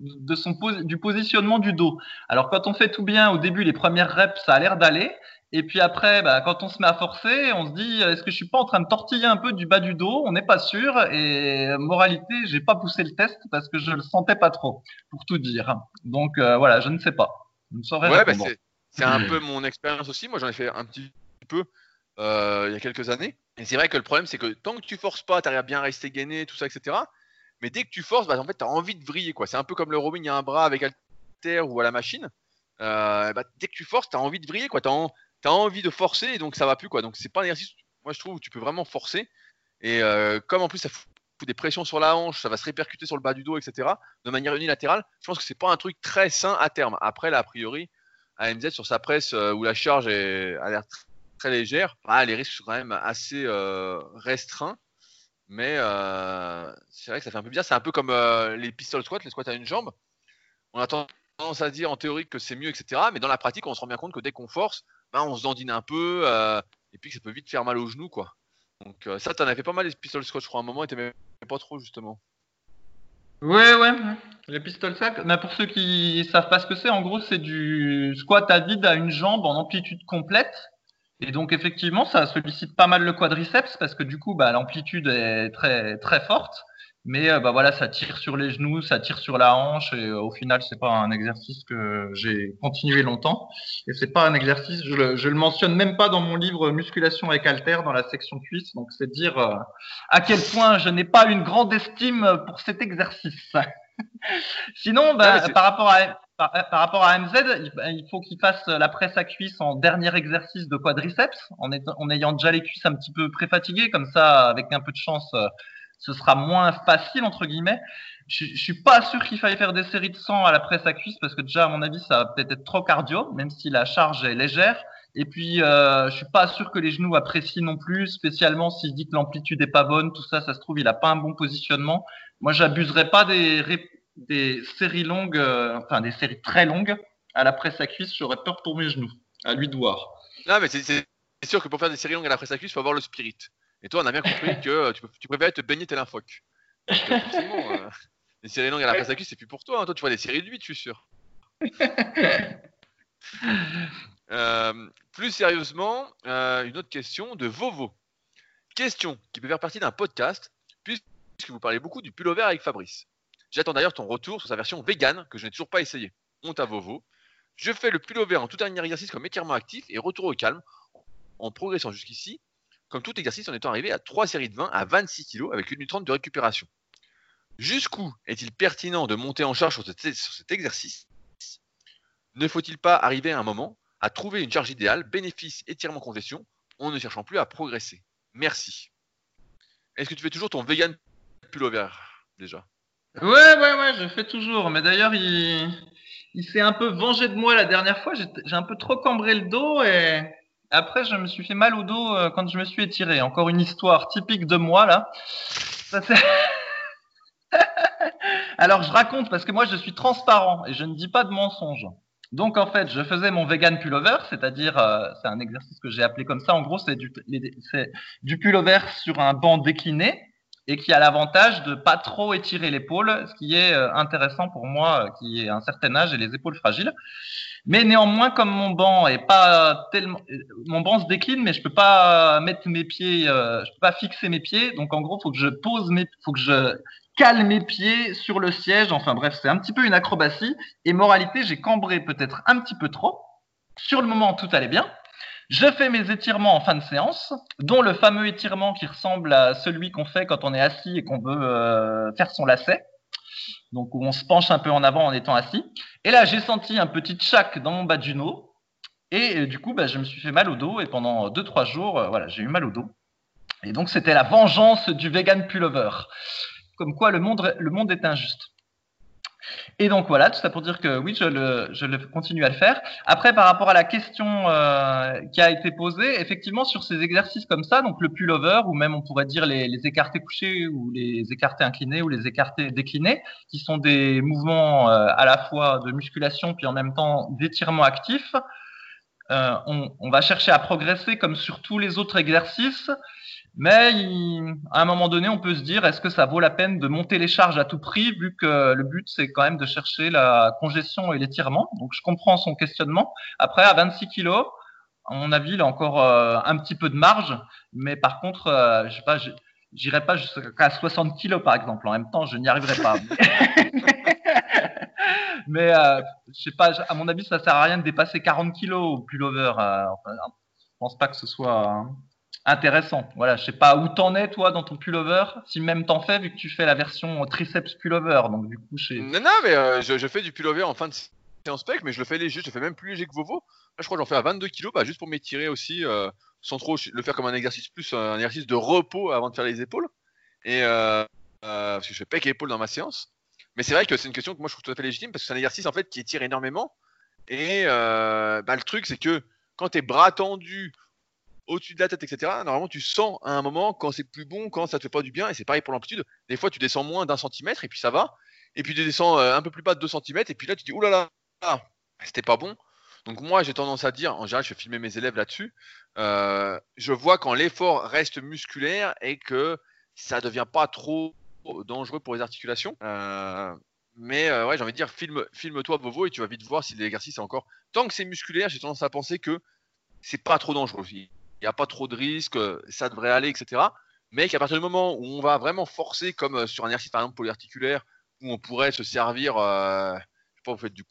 du positionnement du dos. Alors, quand on fait tout bien au début, les premières reps, ça a l'air d'aller. Et puis après, bah, quand on se met à forcer, on se dit est-ce que je suis pas en train de tortiller un peu du bas du dos? On n'est pas sûr. Et moralité, j'ai pas poussé le test parce que je le sentais pas trop, pour tout dire. Donc euh, voilà, je ne sais pas. Je ne saurais ouais, bah, c'est un peu mon expérience aussi. Moi, j'en ai fait un petit peu euh, il y a quelques années. Et c'est vrai que le problème, c'est que tant que tu forces pas, tu arrives à bien rester gainé, tout ça, etc. Mais dès que tu forces, bah, en fait, tu as envie de vriller. quoi. C'est un peu comme le y a un bras avec alter ou à la machine. Euh, bah, dès que tu forces, tu as envie de vriller. quoi. As, envie de forcer et donc ça va plus. quoi. Donc c'est pas un exercice, moi je trouve, où tu peux vraiment forcer. Et euh, comme en plus ça fout des pressions sur la hanche, ça va se répercuter sur le bas du dos, etc. de manière unilatérale, je pense que c'est pas un truc très sain à terme. Après, là, a priori, AMZ sur sa presse euh, où la charge a l'air très légère, bah, les risques sont quand même assez restreints. Mais euh, c'est vrai que ça fait un peu bizarre. C'est un peu comme euh, les pistol squats, les squats à une jambe. On a tendance à dire en théorie que c'est mieux, etc. Mais dans la pratique, on se rend bien compte que dès qu'on force, ben, on se dandine un peu euh, et puis ça peut vite faire mal aux genoux. Quoi. Donc ça, t'en as fait pas mal les pistol squats, je crois, à un moment, et t'aimais pas trop justement. Ouais, ouais, les pistol squats. Mais pour ceux qui savent pas ce que c'est, en gros, c'est du squat à vide à une jambe en amplitude complète. Et donc effectivement, ça sollicite pas mal le quadriceps parce que du coup, bah, l'amplitude est très très forte. Mais euh, bah voilà, ça tire sur les genoux, ça tire sur la hanche et euh, au final, c'est pas un exercice que j'ai continué longtemps. Et c'est pas un exercice, je le, je le mentionne même pas dans mon livre Musculation avec Alter dans la section cuisse. Donc c'est dire euh, à quel point je n'ai pas une grande estime pour cet exercice. *laughs* Sinon, bah, par rapport à par, rapport à MZ, il, faut qu'il fasse la presse à cuisse en dernier exercice de quadriceps, en, en ayant déjà les cuisses un petit peu préfatiguées, comme ça, avec un peu de chance, ce sera moins facile entre guillemets. Je, je suis pas sûr qu'il faille faire des séries de 100 à la presse à cuisse parce que déjà à mon avis ça va peut-être être trop cardio, même si la charge est légère. Et puis euh, je suis pas sûr que les genoux apprécient non plus, spécialement s'il dit que l'amplitude est pas bonne, tout ça, ça se trouve il a pas un bon positionnement. Moi j'abuserais pas des séries longues, euh, enfin des séries très longues à la presse à cuisse, j'aurais peur pour mes genoux. À lui de voir. Non, mais c'est sûr que pour faire des séries longues à la presse à cuisse, faut avoir le spirit. Et toi, on a bien compris que euh, tu, tu préfères te baigner tel un phoque. Euh, *laughs* les séries longues à la presse à cuisse, c'est plus pour toi. Hein. Toi, tu vois des séries de 8, je suis sûr. *laughs* plus sérieusement, une autre question de Vovo. Question qui peut faire partie d'un podcast, puisque vous parlez beaucoup du pullover avec Fabrice. J'attends d'ailleurs ton retour sur sa version vegan que je n'ai toujours pas essayé. Honte à Vovo. Je fais le pullover en tout dernier exercice comme étirement actif et retour au calme en progressant jusqu'ici, comme tout exercice en étant arrivé à 3 séries de 20 à 26 kg avec une 30 de récupération. Jusqu'où est-il pertinent de monter en charge sur cet, exercice? Ne faut-il pas arriver à un moment à trouver une charge idéale, bénéfice, étirement, congestion, en ne cherchant plus à progresser? Merci. Est-ce que tu fais toujours ton vegan pullover déjà? Ouais, ouais, ouais, je fais toujours. Mais d'ailleurs, il, il s'est un peu vengé de moi la dernière fois. J'ai un peu trop cambré le dos et après, je me suis fait mal au dos euh, quand je me suis étiré. Encore une histoire typique de moi, là. *laughs* Alors, je raconte parce que moi, je suis transparent et je ne dis pas de mensonges. Donc, en fait, je faisais mon vegan pullover, c'est-à-dire, euh, c'est un exercice que j'ai appelé comme ça. En gros, c'est du, du pullover sur un banc décliné et qui a l'avantage de pas trop étirer l'épaule, ce qui est euh, intéressant pour moi, euh, qui ai un certain âge et les épaules fragiles. Mais néanmoins, comme mon banc est pas tellement, mon banc se décline, mais je peux pas mettre mes pieds, je peux pas fixer mes pieds. Donc en gros, faut que je pose faut que je cale mes pieds sur le siège. Enfin bref, c'est un petit peu une acrobatie. Et moralité, j'ai cambré peut-être un petit peu trop. Sur le moment, tout allait bien. Je fais mes étirements en fin de séance, dont le fameux étirement qui ressemble à celui qu'on fait quand on est assis et qu'on veut euh, faire son lacet. Donc où on se penche un peu en avant en étant assis. Et là, j'ai senti un petit tchac dans mon bas du dos. Et, euh, du coup, bah, je me suis fait mal au dos. Et pendant 2-3 jours, euh, voilà, j'ai eu mal au dos. Et donc, c'était la vengeance du vegan pullover. Comme quoi, le monde, le monde est injuste. Et donc voilà, tout ça pour dire que oui, je le, continue à le faire. Après, par rapport à la question euh, qui a été posée, effectivement, sur ces exercices comme ça, donc le pullover, ou même on pourrait dire les, écartés couchés, ou les écartés inclinés, ou les écartés déclinés, qui sont des mouvements euh, à la fois de musculation, puis en même temps d'étirement actif. Euh, on va chercher à progresser comme sur tous les autres exercices. Mais à un moment donné, on peut se dire, est-ce que ça vaut la peine de monter les charges à tout prix, vu que le but, c'est quand même de chercher la congestion et l'étirement? Donc, je comprends son questionnement. Après, à 26 kilos, à mon avis, il a encore euh, un petit peu de marge. Mais par contre, euh, je sais pas, j'irai pas jusqu'à 60 kilos, par exemple. En même temps, je n'y arriverai pas. *laughs* mais euh, je sais pas, à mon avis, ça sert à rien de dépasser 40 kilos au pullover. Enfin, je pense pas que ce soit... Hein intéressant. Voilà, je sais pas où t'en es toi dans ton pullover, si même t'en fais vu que tu fais la version triceps pullover. Donc du coup. Non, mais euh, je, fais du pullover en fin de séance spec, mais je le fais léger, je le fais même plus léger que Vovo. Là, je crois que j'en fais à 22 kg, bah, juste pour m'étirer aussi, euh, sans trop le faire comme un exercice plus un exercice de repos avant de faire les épaules. Et euh, parce que je fais pec et épaules dans ma séance. Mais c'est vrai que c'est une question que moi je trouve tout à fait légitime parce que c'est un exercice en fait qui étire énormément. Et bah, le truc c'est que quand tes bras tendus au-dessus de la tête, etc. Normalement, tu sens à un moment quand c'est plus bon, quand ça te fait pas du bien. Et c'est pareil pour l'amplitude. Des fois, tu descends moins d'un centimètre et puis ça va. Et puis tu descends euh, un peu plus bas de 2 centimètres et puis là, tu dis, oulala, là là, c'était pas bon. Donc moi, j'ai tendance à dire, en général, je vais filmer mes élèves là-dessus. Euh, je vois quand l'effort reste musculaire et que ça devient pas trop dangereux pour les articulations. Euh, mais ouais, j'ai envie de dire, filme, filme-toi Vovo et tu vas vite voir si l'exercice est encore. Tant que c'est musculaire, j'ai tendance à penser que c'est pas trop dangereux n'y a pas trop de risques, ça devrait aller, etc. Mais qu'à partir du moment où on va vraiment forcer, comme euh, sur un exercice par exemple polyarticulaire, où on pourrait se servir, euh, je sais pas, vous faites du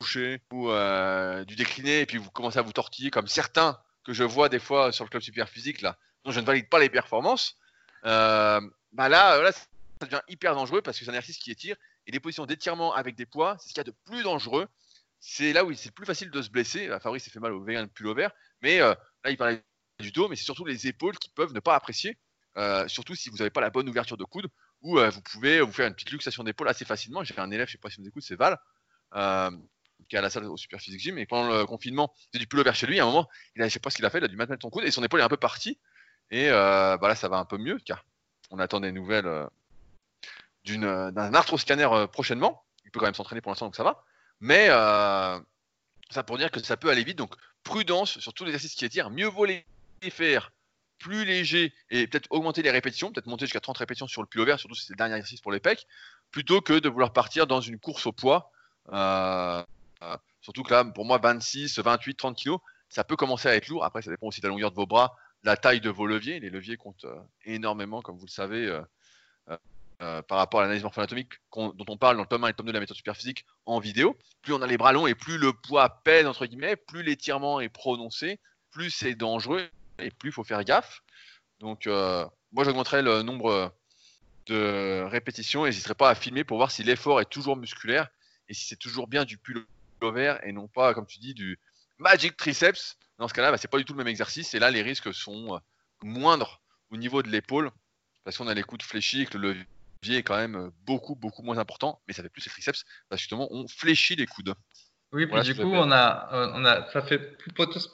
coucher ou euh, du décliné, et puis vous commencez à vous tortiller, comme certains que je vois des fois sur le club super physique, là, dont je ne valide pas les performances, bah là, là, ça devient hyper dangereux parce que c'est un exercice qui étire, et les positions d'étirement avec des poids, c'est ce qu'il y a de plus dangereux. C'est là où c'est plus facile de se blesser. Fabrice s'est fait mal au vegan pullover, mais là, il parlait du dos, mais c'est surtout les épaules qui peuvent ne pas apprécier, euh, surtout si vous n'avez pas la bonne ouverture de coude, ou euh, vous pouvez vous faire une petite luxation d'épaule assez facilement. J'ai un élève, je sais pas si vous écoutez, c'est Val, euh, qui est à la salle au Super Physique Gym, et pendant le confinement, il du pullover chez lui, à un moment, il a, je sais pas ce qu'il a fait, il a dû mettre son coude, et son épaule est un peu partie, et bah là, ça va un peu mieux, car on attend des nouvelles d'un arthroscanner prochainement. Il peut quand même s'entraîner pour l'instant, donc ça va. Mais ça pour dire que ça peut aller vite, donc prudence sur tous les exercices qui étirent, mieux voler faire plus léger et peut-être augmenter les répétitions, peut-être monter jusqu'à 30 répétitions sur le pullover, surtout si c'est le dernier exercice pour les pecs, plutôt que de vouloir partir dans une course au poids. Euh, euh, surtout que là, pour moi, 26, 28, 30 kg, ça peut commencer à être lourd. Après, ça dépend aussi de la longueur de vos bras, la taille de vos leviers. Les leviers comptent euh, énormément, comme vous le savez, par rapport à l'analyse morpho-anatomique dont on parle dans le tome 1 et le tome 2 de la méthode superphysique en vidéo. Plus on a les bras longs et plus le poids pèse, entre guillemets, plus l'étirement est prononcé, plus c'est dangereux et plus il faut faire gaffe. Donc, euh, moi, j'augmenterai le nombre de répétitions et n'hésiterai pas à filmer pour voir si l'effort est toujours musculaire et si c'est toujours bien du pullover et non pas, comme tu dis, du magic triceps. Dans ce cas-là, bah, c'est pas du tout le même exercice et là, les risques sont euh, moindres au niveau de l'épaule parce qu'on a les coudes fléchis et que le levier est quand même beaucoup, beaucoup moins important, mais ça fait plus les triceps parce que justement, on fléchit les coudes. Oui, puis du coup, on a, euh, on a, ça fait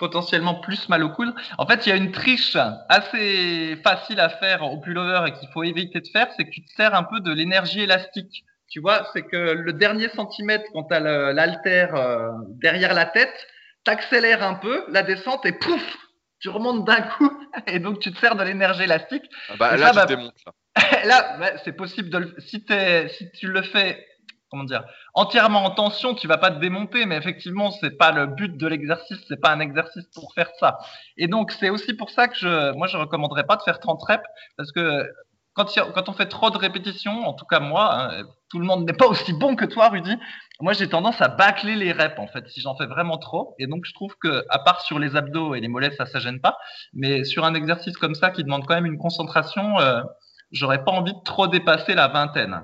potentiellement plus mal au coude. En fait, il y a une triche assez facile à faire au pullover et qu'il faut éviter de faire, c'est que tu te sers un peu de l'énergie élastique. Tu vois, c'est que le dernier centimètre, quand tu as l'altère euh, derrière la tête, t'accélères un peu la descente et pouf, tu remontes d'un coup *laughs* et donc tu te sers de l'énergie élastique. Ah bah, là, tu bah, démontes. Là. *laughs* Là, c'est possible de le... si, si tu le fais comment dire, entièrement en tension, tu vas pas te démonter, mais effectivement, c'est pas le but de l'exercice, c'est pas un exercice pour faire ça. Et donc, c'est aussi pour ça que moi, je recommanderais pas de faire 30 reps, parce que quand, quand on fait trop de répétitions, en tout cas moi, hein, tout le monde n'est pas aussi bon que toi, Rudy. Moi, j'ai tendance à bâcler les reps, en fait, si j'en fais vraiment trop. Et donc, je trouve que, à part sur les abdos et les mollets, ça, ça gêne pas. Mais sur un exercice comme ça, qui demande quand même une concentration, euh, j'aurais pas envie de trop dépasser la vingtaine.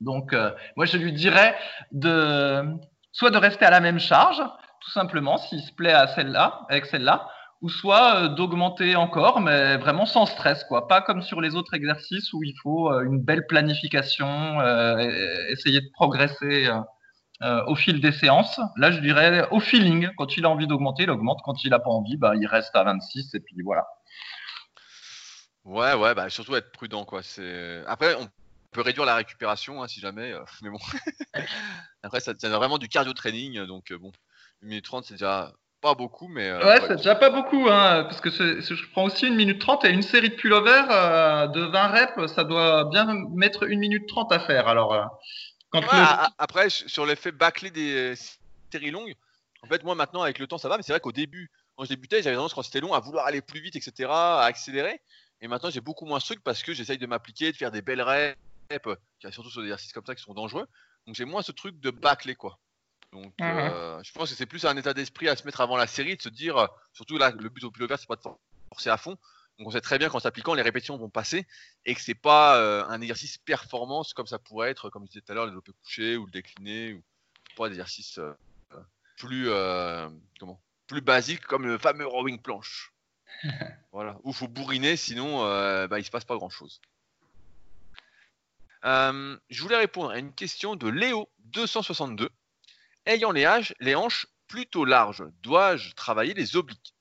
Donc, euh, moi, je lui dirais de soit de rester à la même charge, tout simplement, s'il se plaît à celle-là, avec celle-là, ou soit euh, d'augmenter encore, mais vraiment sans stress, quoi. Pas comme sur les autres exercices où il faut euh, une belle planification, essayer de progresser au fil des séances. Là, je dirais au feeling. Quand il a envie d'augmenter, il augmente. Quand il n'a pas envie, bah, il reste à 26 et puis voilà. Ouais, ouais, bah surtout être prudent, quoi. C'est après on peut réduire la récupération hein, si jamais, euh, *laughs* mais bon. *laughs* Après, ça tient vraiment du cardio training, donc euh, bon, 1 minute 30, c'est déjà pas beaucoup, mais. Euh, ouais, c'est déjà pas beaucoup, hein, parce que je prends aussi 1 minute 30 et une série de pullover de 20 reps, ça doit bien mettre 1 minute 30 à faire. Alors, quand Après, sur l'effet bâclé des séries longues, en fait, moi maintenant, avec le temps, ça va, mais c'est vrai qu'au début, quand je débutais, j'avais tendance, quand c'était long, à vouloir aller plus vite, etc., à accélérer. Et maintenant, j'ai beaucoup moins ce truc parce que j'essaye de m'appliquer, de faire des belles reps surtout sur des exercices comme ça qui sont dangereux. Donc j'ai moins ce truc de bâcler quoi. Donc mhm. euh, je pense que c'est plus un état d'esprit à se mettre avant la série, de se dire, euh, surtout là, le but au plus c'est pas de forcer à fond. Donc on sait très bien qu'en s'appliquant, les répétitions vont passer et que c'est pas euh, un exercice performance comme ça pourrait être, comme je disais tout à l'heure, le développé couché ou le décliné ou pas des exercices plus comment plus basiques comme le fameux rowing planche. *laughs* voilà, où faut bourriner, sinon bah, il se passe pas grand chose. Euh, je voulais répondre à une question de Léo262. Ayant les, les hanches plutôt larges, dois-je travailler les obliques?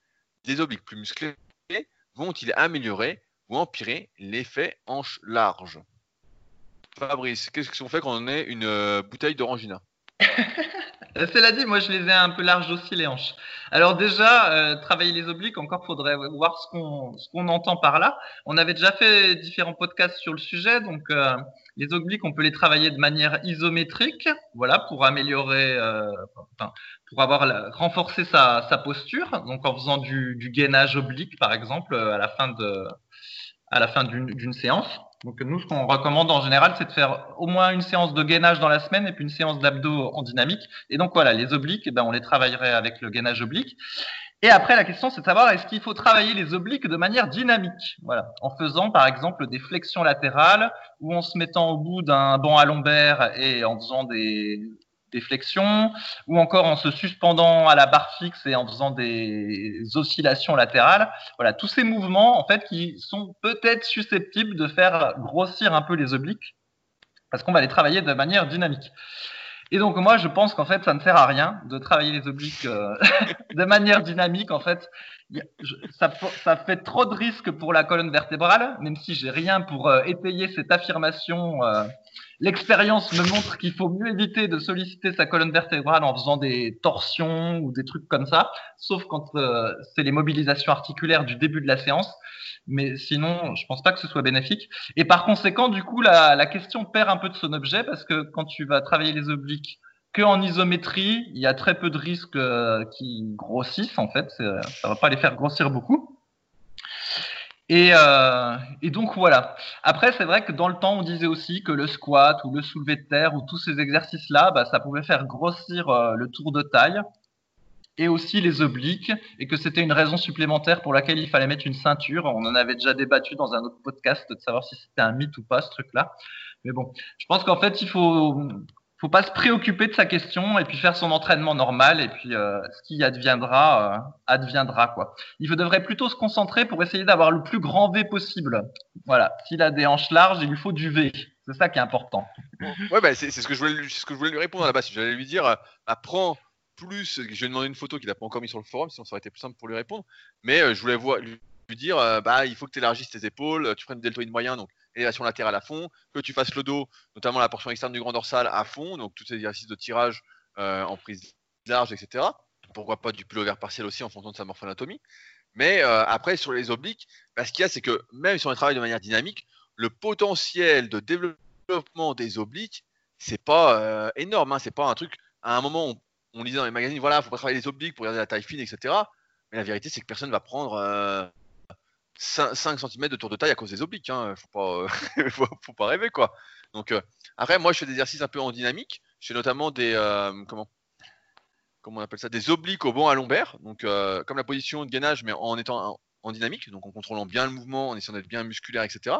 Les obliques plus musclés vont-ils améliorer ou empirer l'effet hanche large? Fabrice, qu'est-ce qu'on fait quand on est une euh, bouteille d'orangina? *laughs* Cela dit, moi je les ai un peu larges aussi les hanches. Alors déjà, euh, travailler les obliques, encore faudrait voir ce qu'on qu'on entend par là. On avait déjà fait différents podcasts sur le sujet, donc euh, les obliques, on peut les travailler de manière isométrique, voilà, pour améliorer, euh, pour avoir renforcer sa, posture, donc en faisant du, gainage oblique par exemple à la fin de à la fin d'une séance. Donc nous, ce qu'on recommande en général, c'est de faire au moins une séance de gainage dans la semaine et puis une séance d'abdos en dynamique. Et donc voilà, les obliques, eh ben, on les travaillerait avec le gainage oblique. Et après, la question, c'est de savoir est-ce qu'il faut travailler les obliques de manière dynamique, voilà, en faisant par exemple des flexions latérales ou en se mettant au bout d'un banc à lombaire et en faisant des, des flexions, ou encore en se suspendant à la barre fixe et en faisant des oscillations latérales. Voilà, tous ces mouvements, en fait, qui sont peut-être susceptibles de faire grossir un peu les obliques, parce qu'on va les travailler de manière dynamique. Et donc moi, je pense qu'en fait, ça ne sert à rien de travailler les obliques euh, *laughs* de manière dynamique. En fait, ça, ça, fait trop de risques pour la colonne vertébrale, même si j'ai rien pour euh, étayer cette affirmation. Euh, L'expérience me montre qu'il faut mieux éviter de solliciter sa colonne vertébrale en faisant des torsions ou des trucs comme ça, sauf quand c'est les mobilisations articulaires du début de la séance mais sinon, je pense pas que ce soit bénéfique. Et par conséquent, du coup, la, question perd un peu de son objet parce que quand tu vas travailler les obliques que en isométrie, il y a très peu de risques euh, qui grossissent en fait. Ça va pas les faire grossir beaucoup. Et, euh, et, donc voilà. Après, c'est vrai que dans le temps, on disait aussi que le squat ou le soulevé de terre ou tous ces exercices-là, bah, ça pouvait faire grossir euh, le tour de taille et aussi les obliques, et que c'était une raison supplémentaire pour laquelle il fallait mettre une ceinture. On en avait déjà débattu dans un autre podcast de savoir si c'était un mythe ou pas ce truc-là. Mais bon, je pense qu'en fait, il faut faut pas se préoccuper de sa question et puis faire son entraînement normal et puis euh, ce qui adviendra euh, adviendra quoi. Il devrait plutôt se concentrer pour essayer d'avoir le plus grand V possible. Voilà, s'il a des hanches larges, il lui faut du V. C'est ça qui est important. Ouais, bah, c'est ce que je voulais, ce que je voulais lui répondre à la base. J'allais lui dire, euh, apprends plus, je vais lui demander une photo qu'il n'a pas encore mis sur le forum, sinon ça aurait été plus simple pour lui répondre. Mais je voulais lui, dire, bah, il faut que tu élargisses tes épaules, tu prennes deltoïde moyen, donc élévation latérale à fond, que tu fasses le dos, notamment la portion externe du grand dorsal à fond, donc tous ces exercices de tirage euh, en prise large, etc. Pourquoi pas du pullover partiel aussi en fonction de sa morphoanatomie. Mais après, sur les obliques, bah, ce qu'il y a, c'est que même si on travaille de manière dynamique, le potentiel de développement des obliques, c'est pas euh, énorme. Hein. C'est pas un truc. À un moment, on, on lisait dans les magazines, voilà, faut pas travailler les obliques pour garder la taille fine, etc. Mais la vérité, c'est que personne va prendre 5, 5, cm de tour de taille à cause des obliques. Hein. Faut pas, *laughs* faut, pas rêver quoi. Donc après, moi, je fais des exercices un peu en dynamique. Je fais notamment des comment comment on appelle ça, des obliques au banc à lombaire, donc euh, comme la position de gainage, mais en étant en, dynamique, donc en contrôlant bien le mouvement, en essayant d'être bien musculaire, etc.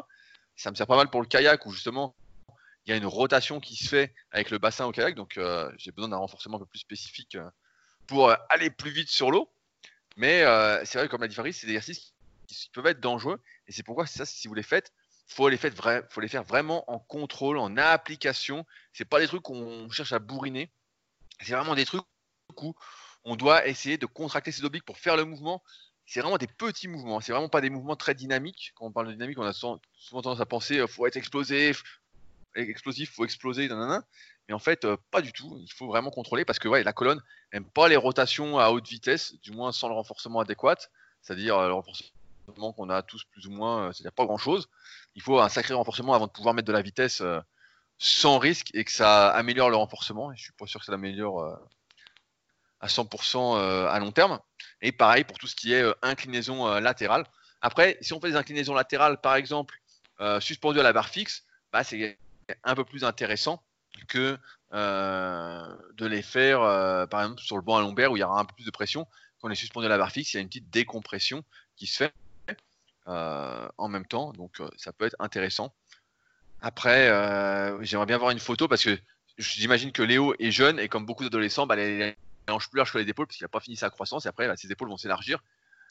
Ça me sert pas mal pour le kayak où justement il y a une rotation qui se fait avec le bassin au kayak, donc euh, j'ai besoin d'un renforcement un peu plus spécifique euh, pour aller plus vite sur l'eau. Mais c'est vrai, comme l'a Faris, c'est des exercices qui, peuvent être dangereux, et c'est pourquoi si vous les faites, faut les, faut les faire vraiment en contrôle, en application. C'est pas des trucs qu'on cherche à bourriner. C'est vraiment des trucs coup, on doit essayer de contracter ses obliques pour faire le mouvement. C'est vraiment des petits mouvements, c'est vraiment pas des mouvements très dynamiques. Quand on parle de dynamique, on a souvent, tendance à penser euh, faut être explosif, explosif, faut exploser, mais en fait, euh, pas du tout. Il faut vraiment contrôler parce que ouais, la colonne n'aime pas les rotations à haute vitesse, du moins sans le renforcement adéquat, c'est-à-dire euh, le renforcement qu'on a tous plus ou moins, c'est-à-dire pas grand-chose. Il faut un sacré renforcement avant de pouvoir mettre de la vitesse sans risque et que ça améliore le renforcement. Et je suis pas sûr que ça l'améliore à 100% euh, à long terme. Et pareil pour tout ce qui est euh, inclinaison euh, latérale. Après, si on fait des inclinaisons latérales, par exemple, suspendues à la barre fixe, bah, c'est un peu plus intéressant que de les faire, par exemple, sur le banc à lombaire où il y aura un peu plus de pression. Quand on est suspendu à la barre fixe, il y a une petite décompression qui se fait en même temps, donc ça peut être intéressant. Après, j'aimerais bien voir une photo parce que j'imagine que Léo est jeune et comme beaucoup d'adolescents, bah, les, hanches plus que les épaules parce qu'il n'a pas fini sa croissance et après ses épaules vont s'élargir.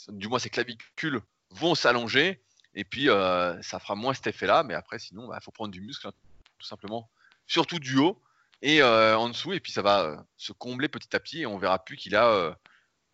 Du moins ses clavicules vont s'allonger et puis euh, ça fera moins cet effet-là. Mais après sinon, il bah, faut prendre du muscle hein, tout simplement, surtout du haut et euh, en dessous et puis ça va euh, se combler petit à petit et on verra plus qu'il a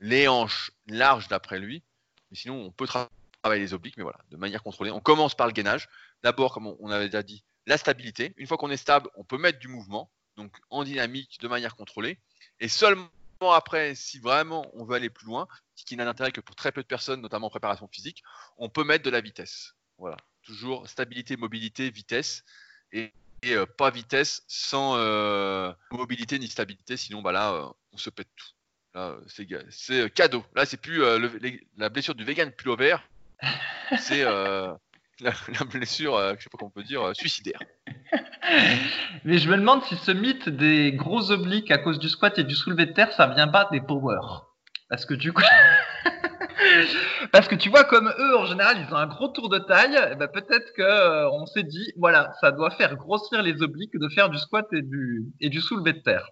les hanches larges d'après lui. Mais sinon, on peut travailler les obliques, mais voilà, de manière contrôlée. On commence par le gainage. D'abord, comme on avait déjà dit, la stabilité. Une fois qu'on est stable, on peut mettre du mouvement, donc en dynamique, de manière contrôlée. Et seulement après, si vraiment on veut aller plus loin, ce qui n'a d'intérêt que pour très peu de personnes, notamment en préparation physique, on peut mettre de la vitesse. Voilà, toujours stabilité, mobilité, vitesse, et, euh, pas vitesse sans euh, mobilité ni stabilité, sinon bah là, euh, on se pète tout. C'est cadeau. Là, c'est plus la blessure du vegan vert c'est la, blessure, euh, je sais pas comment on peut dire, euh, suicidaire. *laughs* Mais je me demande si ce mythe des gros obliques à cause du squat et du soulevé de terre, ça vient pas des power. Parce que du coup. *laughs* Parce que tu vois, comme eux, en général, ils ont un gros tour de taille, eh ben peut-être que euh, on s'est dit, voilà, ça doit faire grossir les obliques de faire du squat et du, et du soulevé de terre.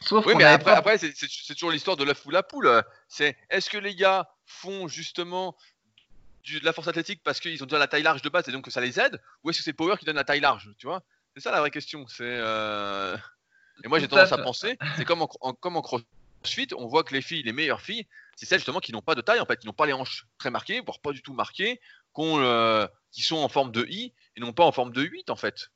Sauf oui, mais après, après c'est toujours l'histoire de l'œuf ou la poule. C'est est-ce que les gars font justement de la force athlétique parce qu'ils ont déjà la taille large de base et donc que ça les aide Ou est-ce que c'est Power qui donne la taille large Tu vois? C'est ça la vraie question. C'est euh, Et moi j'ai tendance à penser, c'est comme en, comme en crossfit, on voit que les filles, les meilleures filles, c'est celles justement qui n'ont pas de taille en fait, qui n'ont pas les hanches très marquées, voire pas du tout marquées, euh, qui sont en forme de I et non pas en forme de 8 en fait.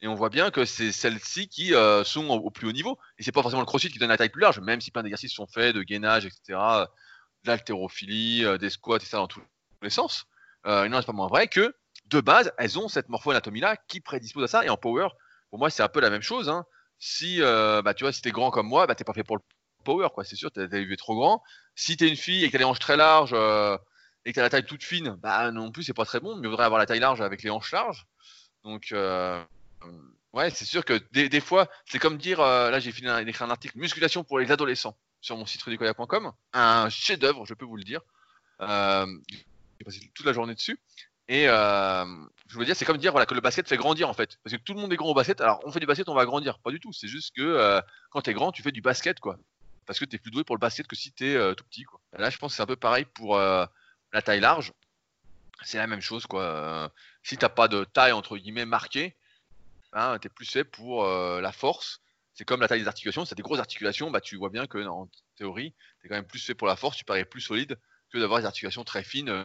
Et on voit bien que c'est celles-ci qui euh, sont au, plus haut niveau. Et c'est pas forcément le crossfit qui donne la taille plus large, même si plein d'exercices sont faits, de gainage, etc., de l'haltérophilie, des squats, etc., dans tout, sens, euh, il n'en pas moins vrai que de base, elles ont cette morpho-anatomie-là qui prédispose à ça. Et en power, pour moi, c'est un peu la même chose. Hein. Si, euh, bah, tu vois, si t'es grand comme moi, bah, t'es pas fait pour le power, quoi. C'est sûr, t'es élevé trop grand. Si t'es une fille et que t'as les hanches très larges euh, et que t'as la taille toute fine, bah, non plus, c'est pas très bon. Mais il faudrait avoir la taille large avec les hanches larges. Donc, euh, ouais, c'est sûr que des, fois, c'est comme dire, là, j'ai fini d'écrire un article musculation pour les adolescents sur mon site rudicoya.com. Un chef-d'œuvre, je peux vous le dire. J'ai passé toute la journée dessus. Et euh, je veux dire, c'est comme dire voilà, que le basket fait grandir en fait. Parce que tout le monde est grand au basket, alors on fait du basket, on va grandir. Pas du tout. C'est juste que euh, quand tu es grand, tu fais du basket quoi. Parce que tu es plus doué pour le basket que si tu es euh, tout petit. Quoi. là, je pense que c'est un peu pareil pour la taille large. C'est la même chose quoi. si t'as pas de taille entre guillemets marquée, hein, tu es plus fait pour la force. C'est comme la taille des articulations. Si tu des grosses articulations, bah, tu vois bien que en théorie, tu es quand même plus fait pour la force, tu parais plus solide que d'avoir des articulations très fines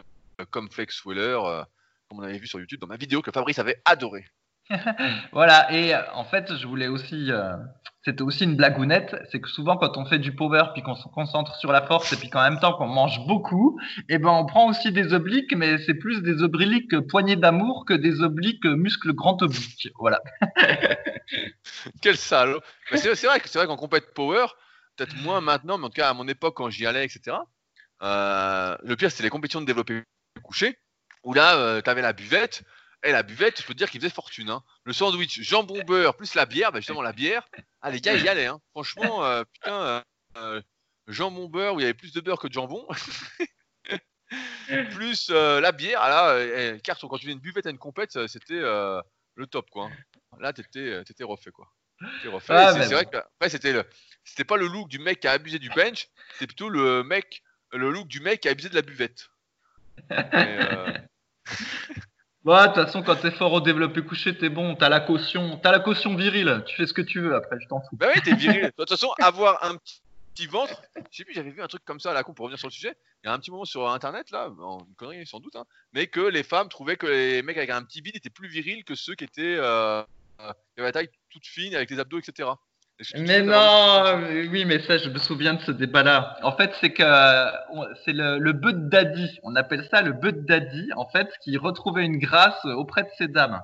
comme Flex Weller, euh, comme on avait vu sur YouTube dans ma vidéo que Fabrice avait adoré. *laughs* voilà, et euh, en fait, je voulais aussi. Euh, c'était aussi une blagounette, c'est que souvent quand on fait du power puis qu'on se concentre sur la force et puis qu'en même temps qu'on mange beaucoup, et eh ben on prend aussi des obliques, mais c'est plus des obliques poignées d'amour que des obliques muscles grand obliques. Voilà. *laughs* Quel salaud. C'est vrai vrai qu'en compète power, peut-être moins maintenant, mais en tout cas à mon époque quand j'y allais, etc. Euh, le pire c'était les compétitions de développé couché, où là tu avais la buvette et la buvette, je peux te dire qu'il faisait fortune. Hein. Le sandwich jambon beurre plus la bière, bah justement la bière. Ah les gars, ils y allaient. Hein. Franchement, euh, putain, euh, euh, jambon beurre où il y avait plus de beurre que de jambon. *laughs* plus la bière. Ah là, eh, carton, quand tu viens une buvette à une compète, c'était le top quoi. Hein. Là, t'étais, étais refait quoi. Refait. Ah, c'est, vrai que après, c'était le, c'était pas le look du mec qui a abusé du bench, c'était plutôt le mec, le look du mec qui a abusé de la buvette. Ouais, *laughs* de toute façon, quand t'es fort au développé couché, t'es bon, t'as la caution, t'as la caution virile, tu fais ce que tu veux après, je t'en fous. Bah oui, t'es viril. *laughs* De toute façon, avoir un petit ventre, je sais plus, j'avais vu un truc comme ça à la con pour revenir sur le sujet. Il y a un petit moment sur internet, là, une connerie sans doute, hein, mais que les femmes trouvaient que les mecs avec un petit bide étaient plus virils que ceux qui étaient euh, euh, la taille toute fine avec les abdos, etc. Mais non, oui, mais ça, je me souviens de ce débat-là. En fait, c'est que c'est le, le Bud Daddy, on appelle ça le Bud Daddy, en fait, qui retrouvait une grâce auprès de ces dames.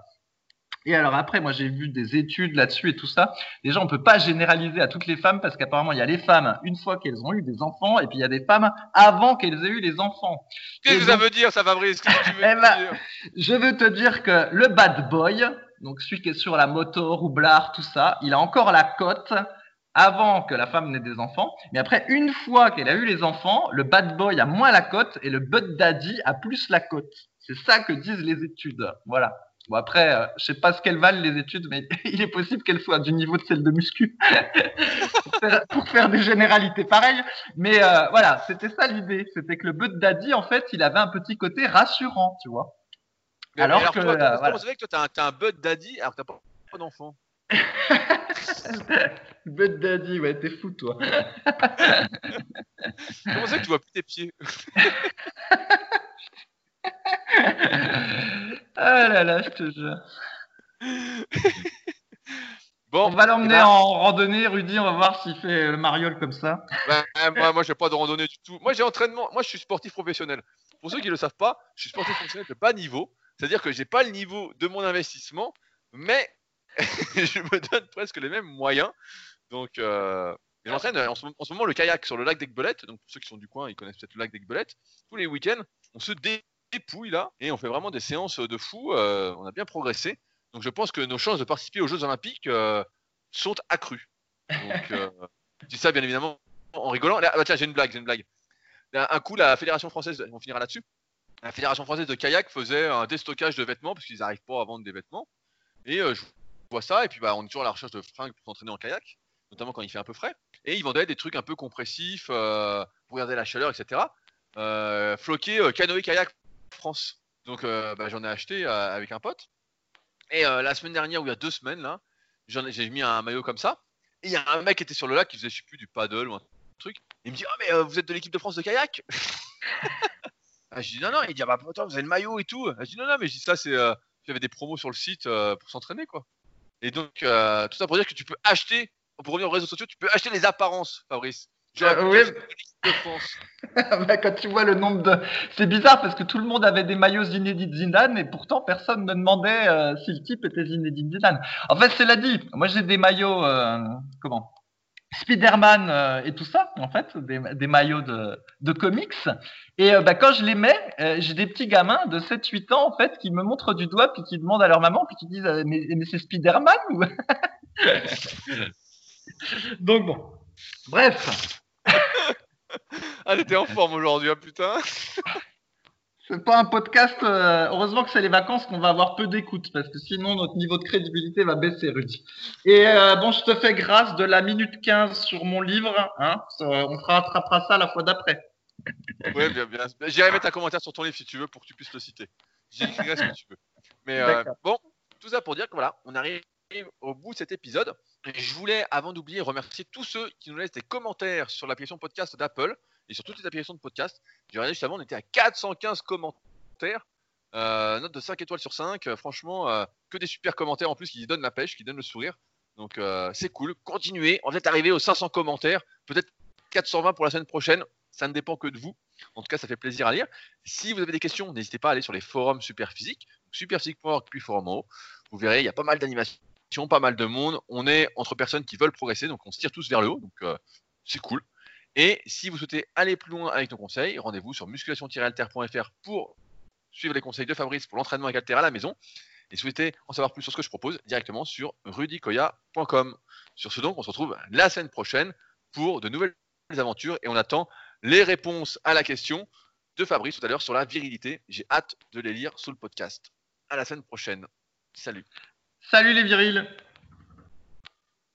Et alors après, moi j'ai vu des études là-dessus et tout ça. Déjà, on peut pas généraliser à toutes les femmes parce qu'apparemment il y a les femmes une fois qu'elles ont eu des enfants et puis il y a des femmes avant qu'elles aient eu les enfants. Qu'est-ce que ça veut dire, ça Fabrice? Qu'est-ce que tu veux *laughs* eh ben, dire? Je veux te dire que le bad boy, donc celui qui est sur la moto, roublard, tout ça, il a encore la cote avant que la femme n'ait des enfants. Mais après, une fois qu'elle a eu les enfants, le bad boy a moins la cote et le bud daddy a plus la cote. C'est ça que disent les études. Voilà. Bon après, euh, je sais pas ce qu'elles valent les études, mais *laughs* il est possible qu'elles soient du niveau de celle de muscu *laughs* pour, faire, des généralités pareilles. Mais euh, voilà, c'était ça l'idée. C'était que le bud daddy, en fait, il avait un petit côté rassurant, tu vois alors, que. Toi, euh, voilà. que toi, t'as un, un bud daddy alors que t'as pas, pas d'enfant? *laughs* Bud daddy, ouais, t'es fou, toi. *laughs* Comment ça que tu vois plus tes pieds? *laughs* Ah là là, je te jure. Bon, on va l'emmener eh ben- en randonnée, Rudy. On va voir s'il fait le mariole comme ça. Ben, moi, moi, j'ai pas de randonnée du tout. Moi, j'ai entraînement. Moi, je suis sportif professionnel. Pour ceux qui ne le savent pas, je suis sportif professionnel de bas niveau. C'est-à-dire que j'ai pas le niveau de mon investissement, mais *laughs* je me donne presque les mêmes moyens. Donc, euh, j'entraîne en, ce moment le kayak sur le lac d'Aigbelette. Donc, pour ceux qui sont du coin, ils connaissent peut-être le lac d'Aigbelette. Tous les week-ends, on se dépouille là et on fait vraiment des séances de fou. Euh, on a bien progressé. Donc, je pense que nos chances de participer aux Jeux Olympiques euh, sont accrues. Donc, euh, *laughs* je dis ça bien évidemment en rigolant. ah, bah, tiens, j'ai une blague, j'ai une blague. Un coup, la Fédération française, on finira là-dessus la Fédération française de kayak faisait un déstockage de vêtements parce qu'ils n'arrivent pas à vendre des vêtements. Et euh, je vois ça, et puis bah, on est toujours à la recherche de fringues pour s'entraîner en kayak, notamment quand il fait un peu frais. Et ils vendaient des trucs un peu compressifs euh, pour garder la chaleur, etc. Euh, floqué canoë kayak France. Donc bah, j'en ai acheté avec un pote. Et la semaine dernière, ou il y a deux semaines, là, j'ai mis un maillot comme ça. Et il y a un mec qui était sur le lac qui faisait, je sais plus, du paddle ou un truc. Il me dit, oh mais vous êtes de l'équipe de France de kayak? Ah, je dis non, non, il dit ah bah attends, vous avez le maillot et tout. Ah, je dis non, non, mais je dis ça, c'est. Euh, avait des promos sur le site euh, pour s'entraîner, quoi. Et donc, euh, tout ça pour dire que tu peux acheter, pour revenir aux réseaux sociaux, tu peux acheter les apparences, Fabrice. Genre, euh, oui. *laughs* *laughs* bah, quand tu vois le nombre de. C'est bizarre parce que tout le monde avait des maillots Zinedine Zidane et pourtant personne ne demandait si le type était Zinedine Zidane. En fait, c'est l'a dit. Moi, j'ai des maillots. comment? Spider-Man euh, et tout ça, en fait, des, maillots de, de, comics. Et euh, bah, quand je les mets, euh, j'ai des petits gamins de 7-8 ans, en fait, qui me montrent du doigt, puis qui demandent à leur maman, puis qui disent Mais, mais c'est Spider-Man ou... *laughs* Donc bon. Bref. *laughs* ah, était en forme aujourd'hui, hein, putain. *laughs* C'est pas un podcast. Euh, heureusement que c'est les vacances qu'on va avoir peu d'écoute parce que sinon notre niveau de crédibilité va baisser, Rudy. Et euh, bon, je te fais grâce de la minute 15 sur mon livre. Hein, on rattrapera ça la fois d'après. *laughs* Oui, bien, bien. J'irai mettre un commentaire sur ton livre si tu veux pour que tu puisses le citer. J'écrirai ce que tu veux. Mais euh, bon, tout ça pour dire que voilà, on arrive au bout de cet épisode. Et je voulais, avant d'oublier, remercier tous ceux qui nous laissent des commentaires sur l'application podcast d'Apple et sur toutes les applications de podcast. J'ai regardé justement, on était à 415 commentaires. Euh, note de 5 étoiles sur 5. Euh, franchement, euh, que des super commentaires en plus qui donnent la pêche, qui donnent le sourire. Donc c'est cool. Continuez. On va arriver aux 500 commentaires, peut-être 420 pour la semaine prochaine. Ça ne dépend que de vous. En tout cas, ça fait plaisir à lire. Si vous avez des questions, n'hésitez pas à aller sur les forums Superphysique, superphysique.org puis forum en haut. Vous verrez, il y a pas mal d'animations, pas mal de monde. On est entre personnes qui veulent progresser, donc on se tire tous vers le haut. Donc c'est cool. Et si vous souhaitez aller plus loin avec nos conseils, rendez-vous sur musculation-alter.fr pour suivre les conseils de Fabrice pour l'entraînement avec Alter à la maison. Et si vous souhaitez en savoir plus sur ce que je propose, directement sur rudicoya.com. Sur ce donc, on se retrouve la semaine prochaine pour de nouvelles aventures et on attend les réponses à la question de Fabrice tout à l'heure sur la virilité. J'ai hâte de les lire sous le podcast. À la semaine prochaine. Salut. Salut les virils.